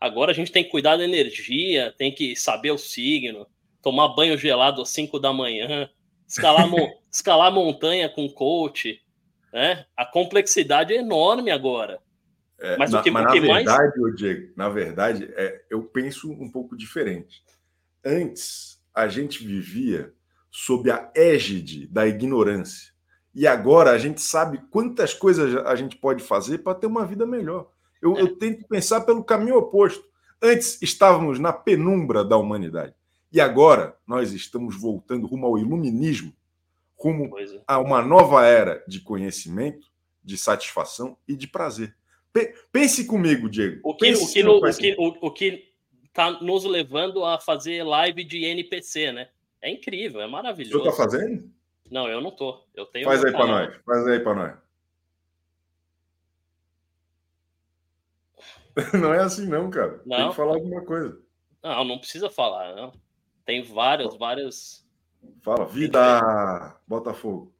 Speaker 10: Agora a gente tem que cuidar da energia, tem que saber o signo, tomar banho gelado às 5 da manhã, escalar, mon- escalar montanha com coach, né? A complexidade é enorme agora.
Speaker 1: É,
Speaker 10: Mas o
Speaker 1: na,
Speaker 10: que-
Speaker 1: mas na
Speaker 10: mais-
Speaker 1: verdade, ô Diego, na verdade, é, eu penso um pouco diferente. Antes, a gente vivia sob a égide da ignorância. E agora a gente sabe quantas coisas a gente pode fazer para ter uma vida melhor. Eu, eu tento pensar pelo caminho oposto. Antes estávamos na penumbra da humanidade. E agora nós estamos voltando rumo ao iluminismo, rumo
Speaker 10: é.
Speaker 1: a uma nova era de conhecimento, de satisfação e de prazer. Pe- Pense comigo, Diego.
Speaker 10: O que, o, que, no- o, que, o, o que tá nos levando a fazer live de NPC, né? É incrível, é
Speaker 1: O senhor
Speaker 10: maravilhoso.
Speaker 1: está fazendo?
Speaker 10: Não, eu não tô. Eu tenho
Speaker 1: Faz aí para nós. Faz aí para nós. Não é assim, não, cara. Tem
Speaker 10: Não.
Speaker 1: que falar alguma coisa.
Speaker 10: Não, não precisa falar, não. Tem vários, vários.
Speaker 1: Fala, vida! Botafogo.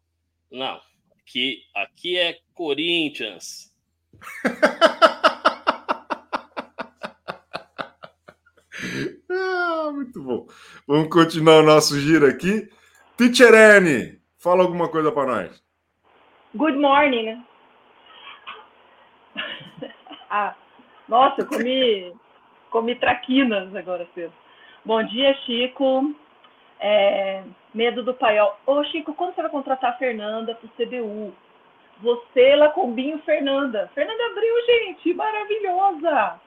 Speaker 10: Não. Aqui, aqui é Corinthians.
Speaker 1: Ah, muito bom. Vamos continuar o nosso giro aqui. Teacherene, fala alguma coisa para nós.
Speaker 11: Good morning. ah, nossa, eu comi, comi traquinas agora cedo. Bom dia, Chico. É, medo do paiol. Ô, Chico, quando você vai contratar a Fernanda para o CBU? Você, Lacombinho, Fernanda. Fernanda abriu, gente, maravilhosa.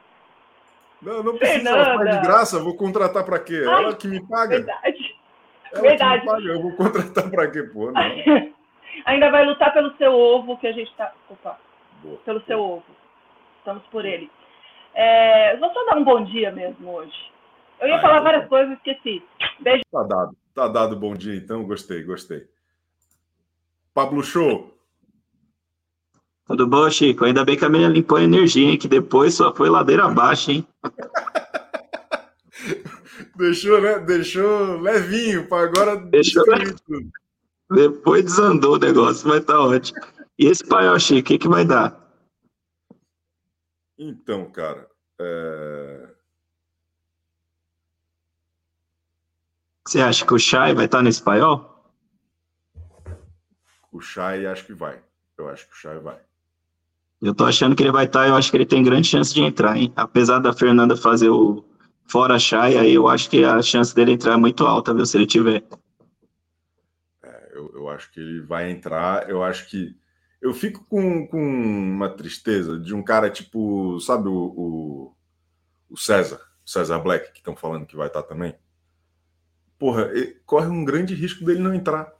Speaker 1: Não, não precisa, ela faz de graça. Vou contratar para quê?
Speaker 11: Ai,
Speaker 1: ela que me paga.
Speaker 11: Verdade.
Speaker 1: Ela
Speaker 11: verdade.
Speaker 1: que me paga. Eu vou contratar para quê, pô?
Speaker 11: Ainda vai lutar pelo seu ovo que a gente tá. Opa. pelo seu ovo. Estamos por ele. É, vou só dar um bom dia mesmo hoje. Eu ia
Speaker 1: Ah,
Speaker 11: falar
Speaker 1: então
Speaker 11: várias coisas, esqueci. Beijo.
Speaker 1: Tá dado. Tá dado bom dia, então. Gostei, gostei. Pablo Show.
Speaker 12: Tudo bom, Chico? Ainda bem que a menina limpou a energia, hein? Que depois só foi ladeira abaixo, hein?
Speaker 1: Deixou, né? Deixou levinho para agora
Speaker 12: Deixou. Depois desandou o negócio, mas tá ótimo. E esse paiol, Chico, o que, que vai dar?
Speaker 1: Então, cara, é,
Speaker 12: Você acha que o Chay vai estar nesse paiol?
Speaker 1: o Chay acho que vai. Eu acho que o Chay vai.
Speaker 12: Eu tô achando que ele vai estar, eu acho que ele tem grande chance de entrar, hein? Apesar da Fernanda fazer o fora Chay, aí eu acho que a chance dele entrar é muito alta, viu? Se ele tiver.
Speaker 1: Eu, eu acho que ele vai entrar. Eu acho que. Eu fico com, com uma tristeza de um cara tipo, sabe, o, o, o César, o César Black, que estão falando que vai estar também. Porra, ele- corre um grande risco dele não entrar.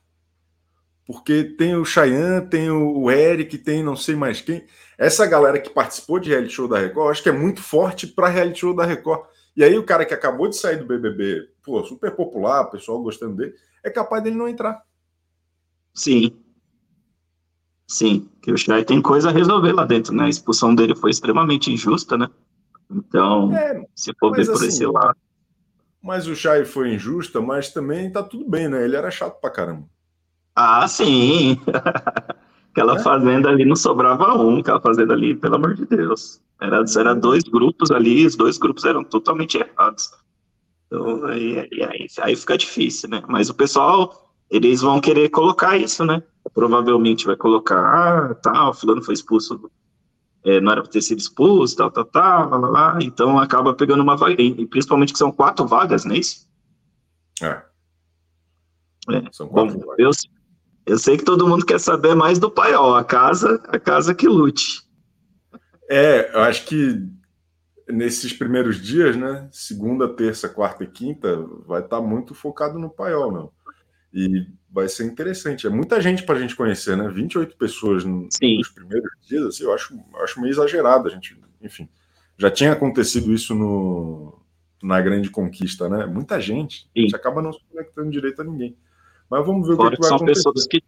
Speaker 1: Porque tem o Cheyenne, tem o Eric, tem não sei mais quem. Essa galera que participou de reality show da Record, acho que é muito forte para reality show da Record. E aí o cara que acabou de sair do BBB, pô, super popular, o pessoal gostando dele, é capaz dele não entrar.
Speaker 12: Sim. Sim, que o Chay tem coisa a resolver lá dentro, né? A expulsão dele foi extremamente injusta, né? Então,
Speaker 1: É,
Speaker 12: se for ver por
Speaker 1: assim,
Speaker 12: esse lado.
Speaker 1: Mas o Chay foi injusta, mas também tá tudo bem, né? Ele era chato pra caramba.
Speaker 12: Ah, sim! Aquela fazenda ali não sobrava um, aquela fazenda ali, pelo amor de Deus. Era, era dois grupos ali, os dois grupos eram totalmente errados. Então, aí, aí, aí, fica difícil, né? Mas o pessoal, eles vão querer colocar isso, né? Provavelmente vai colocar, ah, tal, fulano foi expulso, é, não era para ter sido expulso, tal, tal, tal, lá, lá, lá. Então acaba pegando uma vaga, e principalmente que são quatro vagas, não é isso?
Speaker 1: É. São
Speaker 12: Bom, eu, eu sei que todo mundo quer saber mais do paiol, a casa, a casa que lute.
Speaker 1: É, eu acho que nesses primeiros dias, né? Segunda, terça, quarta e quinta, vai estar muito focado no paiol, não. E vai ser interessante. É muita gente para a gente conhecer, né? 28 pessoas no- nos primeiros dias, assim, eu acho, acho meio exagerado. A gente, enfim, já tinha acontecido isso no, na grande conquista, né? Muita gente. A gente acaba não se conectando direito a ninguém. Mas vamos ver o que,
Speaker 12: Fora
Speaker 1: que vai
Speaker 12: são
Speaker 1: acontecer.
Speaker 12: pessoas que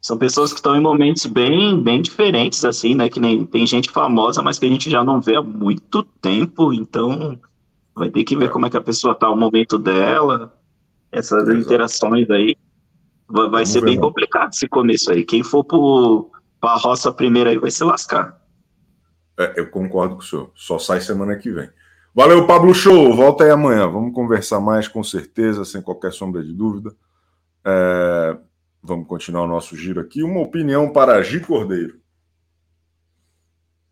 Speaker 12: são pessoas que estão em momentos bem, bem diferentes, assim, né? Que nem tem gente famosa, mas que a gente já não vê há muito tempo, então vai ter que ver como é que a pessoa tá, o momento dela, essas interações aí. Vai, vai ser bem
Speaker 1: né?
Speaker 12: complicado esse começo aí. Quem for pro, pra roça primeiro aí vai se lascar.
Speaker 1: É, eu concordo com o senhor. Só sai semana que vem. Valeu, Pablo Show. Volta aí amanhã. Vamos conversar mais, com certeza, sem qualquer sombra de dúvida. É, Vamos continuar o nosso giro aqui. Uma opinião para Gi Cordeiro.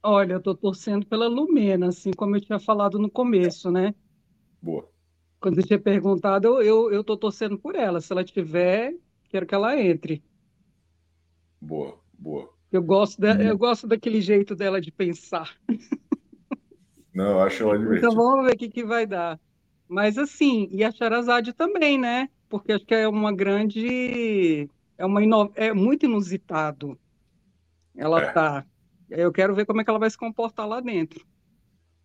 Speaker 13: Olha, eu tô torcendo pela Lumena, assim como eu tinha falado no começo, né?
Speaker 1: Boa.
Speaker 13: Quando eu tinha perguntado, eu, eu, eu torcendo por ela. Se ela tiver, quero que ela entre.
Speaker 1: Boa, boa.
Speaker 13: Eu gosto, de, eu gosto daquele jeito dela de pensar.
Speaker 1: Não, acho ela divertida.
Speaker 13: Então vamos ver o que, que vai dar. Mas assim, e a Sherazade também, né? Porque acho que é uma grande. É, uma ino- é muito inusitado. Ela
Speaker 1: É.
Speaker 13: tá. Eu quero ver como é que ela vai se comportar lá dentro.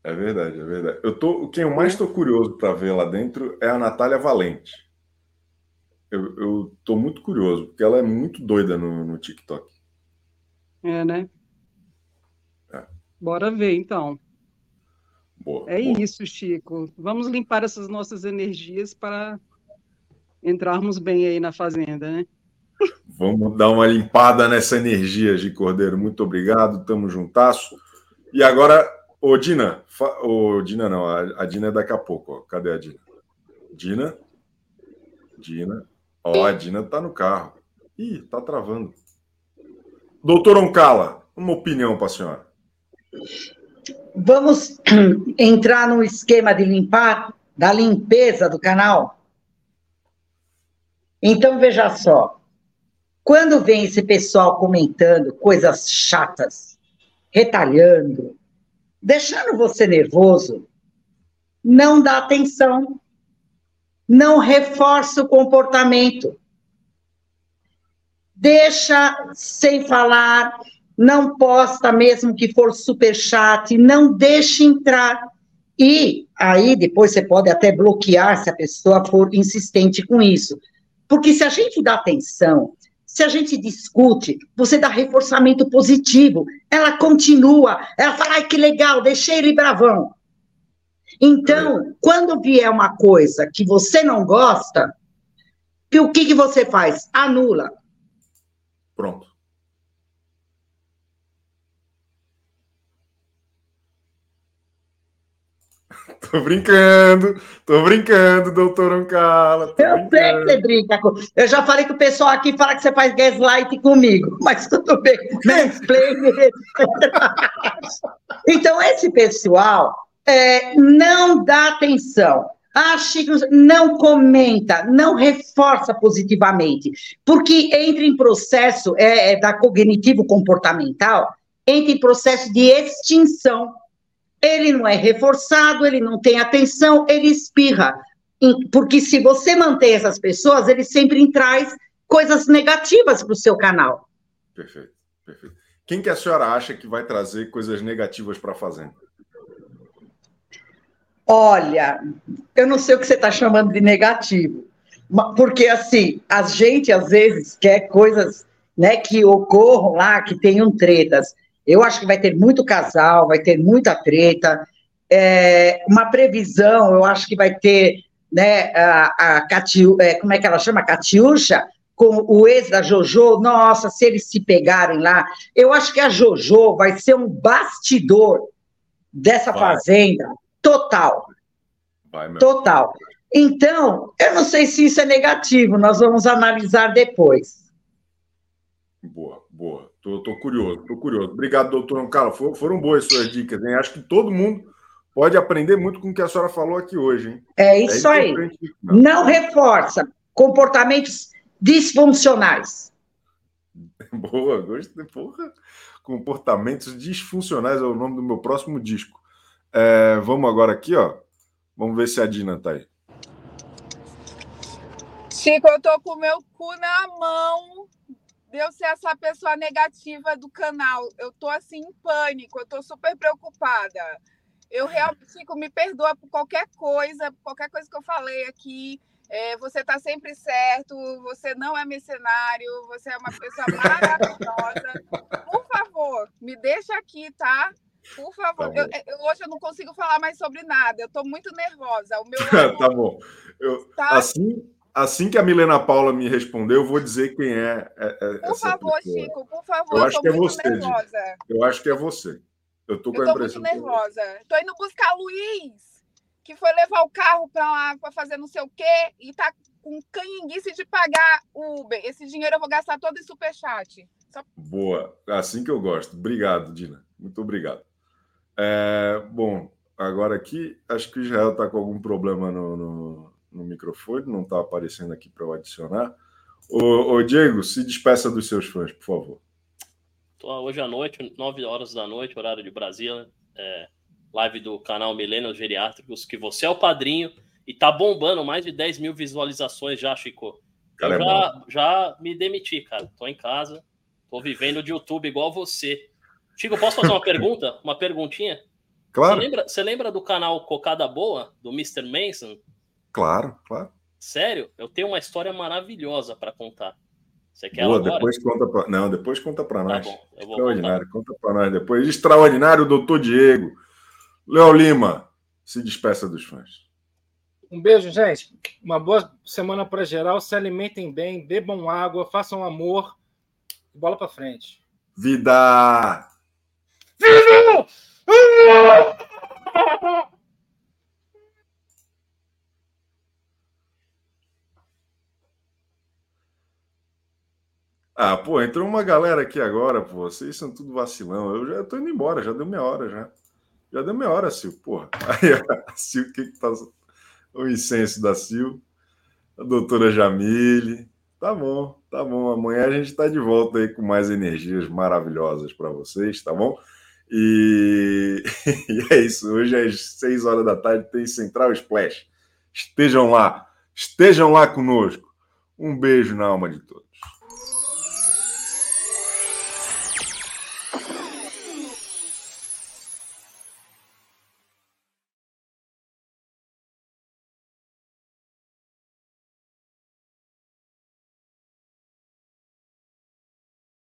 Speaker 1: É verdade, é verdade. Eu tô, quem eu mais estou curioso para ver lá dentro é a Natália Valente. Eu, tô muito curioso, porque ela é muito doida no, no TikTok.
Speaker 13: É, né?
Speaker 1: É.
Speaker 13: Bora ver, então.
Speaker 1: Boa,
Speaker 13: É
Speaker 1: boa.
Speaker 13: isso, Chico. Vamos limpar essas nossas energias para entrarmos bem aí na fazenda, né?
Speaker 1: Vamos dar uma limpada nessa energia, Gi Cordeiro. Muito obrigado, tamo juntasso. E agora, ô Dina, fa... ô Dina não, a, a Dina é daqui a pouco, ó. Cadê a Dina? Dina? Dina. Ó, a Dina tá no carro. Ih, tá travando. Doutor Oncala, uma opinião para a senhora.
Speaker 14: Vamos entrar no esquema de limpar, da limpeza do canal? Então, veja só. Quando vem esse pessoal comentando coisas chatas, retalhando, deixando você nervoso, não dá atenção. Não reforça o comportamento. Deixa sem falar, não posta mesmo que for super chat, não deixe entrar. E aí depois você pode até bloquear se a pessoa for insistente com isso. Porque se a gente dá atenção, se a gente discute, você dá reforçamento positivo. Ela continua, ela fala, ai, que legal, deixei ele bravão. Então, quando vier uma coisa que você não gosta, o que, que você faz? Anula.
Speaker 1: Pronto. Tô brincando, tô brincando, doutor Ancala.
Speaker 14: Eu sei que você brinca. Com... Eu já falei que o pessoal aqui fala que você faz gaslight comigo, mas tudo bem. então, esse pessoal é, não dá atenção. Ah, Chico, não comenta, não reforça positivamente, porque entra em processo é, é da cognitivo comportamental, entra em processo de extinção ele não é reforçado, ele não tem atenção, ele espirra. Porque se você manter essas pessoas, ele sempre traz coisas negativas para o seu canal.
Speaker 1: Perfeito, perfeito. Quem que a senhora acha que vai trazer coisas negativas para a Fazenda?
Speaker 14: Olha, eu não sei o que você está chamando de negativo, porque assim, a gente às vezes quer coisas né, que ocorram lá, que tenham tretas. Eu acho que vai ter muito casal, vai ter muita treta. É, uma previsão, eu acho que vai ter né, a, a Catiu, é, como é que ela chama? Catiuxa, com o ex da Jojo. Nossa, se eles se pegarem lá, eu acho que a Jojo vai ser um bastidor dessa vai. fazenda total. Vai, total. Então, eu não sei se isso é negativo, nós vamos analisar depois.
Speaker 1: Boa, boa. Tô, tô curioso, tô curioso. Obrigado, doutor Ancala. For, foram boas suas dicas, hein? Acho que todo mundo pode aprender muito com o que a senhora falou aqui hoje, hein?
Speaker 14: É isso é aí. Não. não reforça comportamentos disfuncionais.
Speaker 1: Boa, gostei. Porra. Comportamentos disfuncionais é o nome do meu próximo disco. É, vamos agora aqui, ó. Vamos ver se a Dina tá aí.
Speaker 15: Chico, eu tô com o meu cu na mão de eu ser essa pessoa negativa do canal. Eu tô assim em pânico, eu tô super preocupada. Eu realmente Chico, me perdoa por qualquer coisa, por qualquer coisa que eu falei aqui. É, você tá sempre certo, você não é mercenário, você é uma pessoa maravilhosa. Por favor, me deixa aqui, tá? Por favor. Tá eu, eu, hoje eu não consigo falar mais sobre nada. Eu tô muito nervosa. O meu
Speaker 1: tá bom. Eu, tá? Assim, assim que a Milena Paula me responder, eu vou dizer quem é. é,
Speaker 15: é por favor,
Speaker 1: pessoa.
Speaker 15: Chico, por favor.
Speaker 1: Eu acho que é você. Nervosa. Eu acho que é você. Eu tô com eu
Speaker 15: a
Speaker 1: impressão.
Speaker 15: Tô muito nervosa. Tô indo buscar o Luiz, que foi levar o carro para fazer não sei o quê e tá com canhinguice de pagar Uber. Esse dinheiro eu vou gastar todo em superchat. Só...
Speaker 1: Boa, assim que eu gosto. Obrigado, Dina. Muito obrigado. É, bom, agora aqui, acho que o Israel está com algum problema no, no no microfone, não está aparecendo aqui para eu adicionar. Ô, ô, Diego, se despeça dos seus fãs, por favor.
Speaker 10: Hoje à noite, 9 horas da noite, horário de Brasília, é, live do canal Milênios Geriátricos, que você é o padrinho e tá bombando mais de 10 mil visualizações já, Chico. Cara, eu é já, já me demiti, cara. Tô em casa, tô vivendo de YouTube igual você. Chico, posso fazer uma pergunta? Uma perguntinha?
Speaker 1: Claro.
Speaker 10: Você lembra, você lembra do canal Cocada Boa, do Mr. Manson?
Speaker 1: Claro, claro.
Speaker 10: Sério? Eu tenho uma história maravilhosa para contar. Você quer
Speaker 1: Boa, depois conta pra... Não, depois conta para tá nós. Tá bom, Extraordinário, contar. conta para nós depois. Extraordinário, doutor Diego. Léo Lima, se despeça dos fãs.
Speaker 9: Um beijo, gente. Uma boa semana para geral. Se alimentem bem, bebam água, façam amor. Bola para frente.
Speaker 1: Vida!
Speaker 9: Vida!
Speaker 1: Ah, pô, entrou uma galera aqui agora, pô. Vocês são tudo vacilão. Eu já tô indo embora, já deu meia hora já. Já deu meia hora, Sil, porra. Aí a Sil, o que que tá. O incenso da Sil, a doutora Jamile. Tá bom, tá bom. Amanhã a gente tá de volta aí com mais energias maravilhosas para vocês, tá bom? E... e é isso. Hoje às seis horas da tarde tem Central Splash. Estejam lá, estejam lá conosco. Um beijo na alma de todos.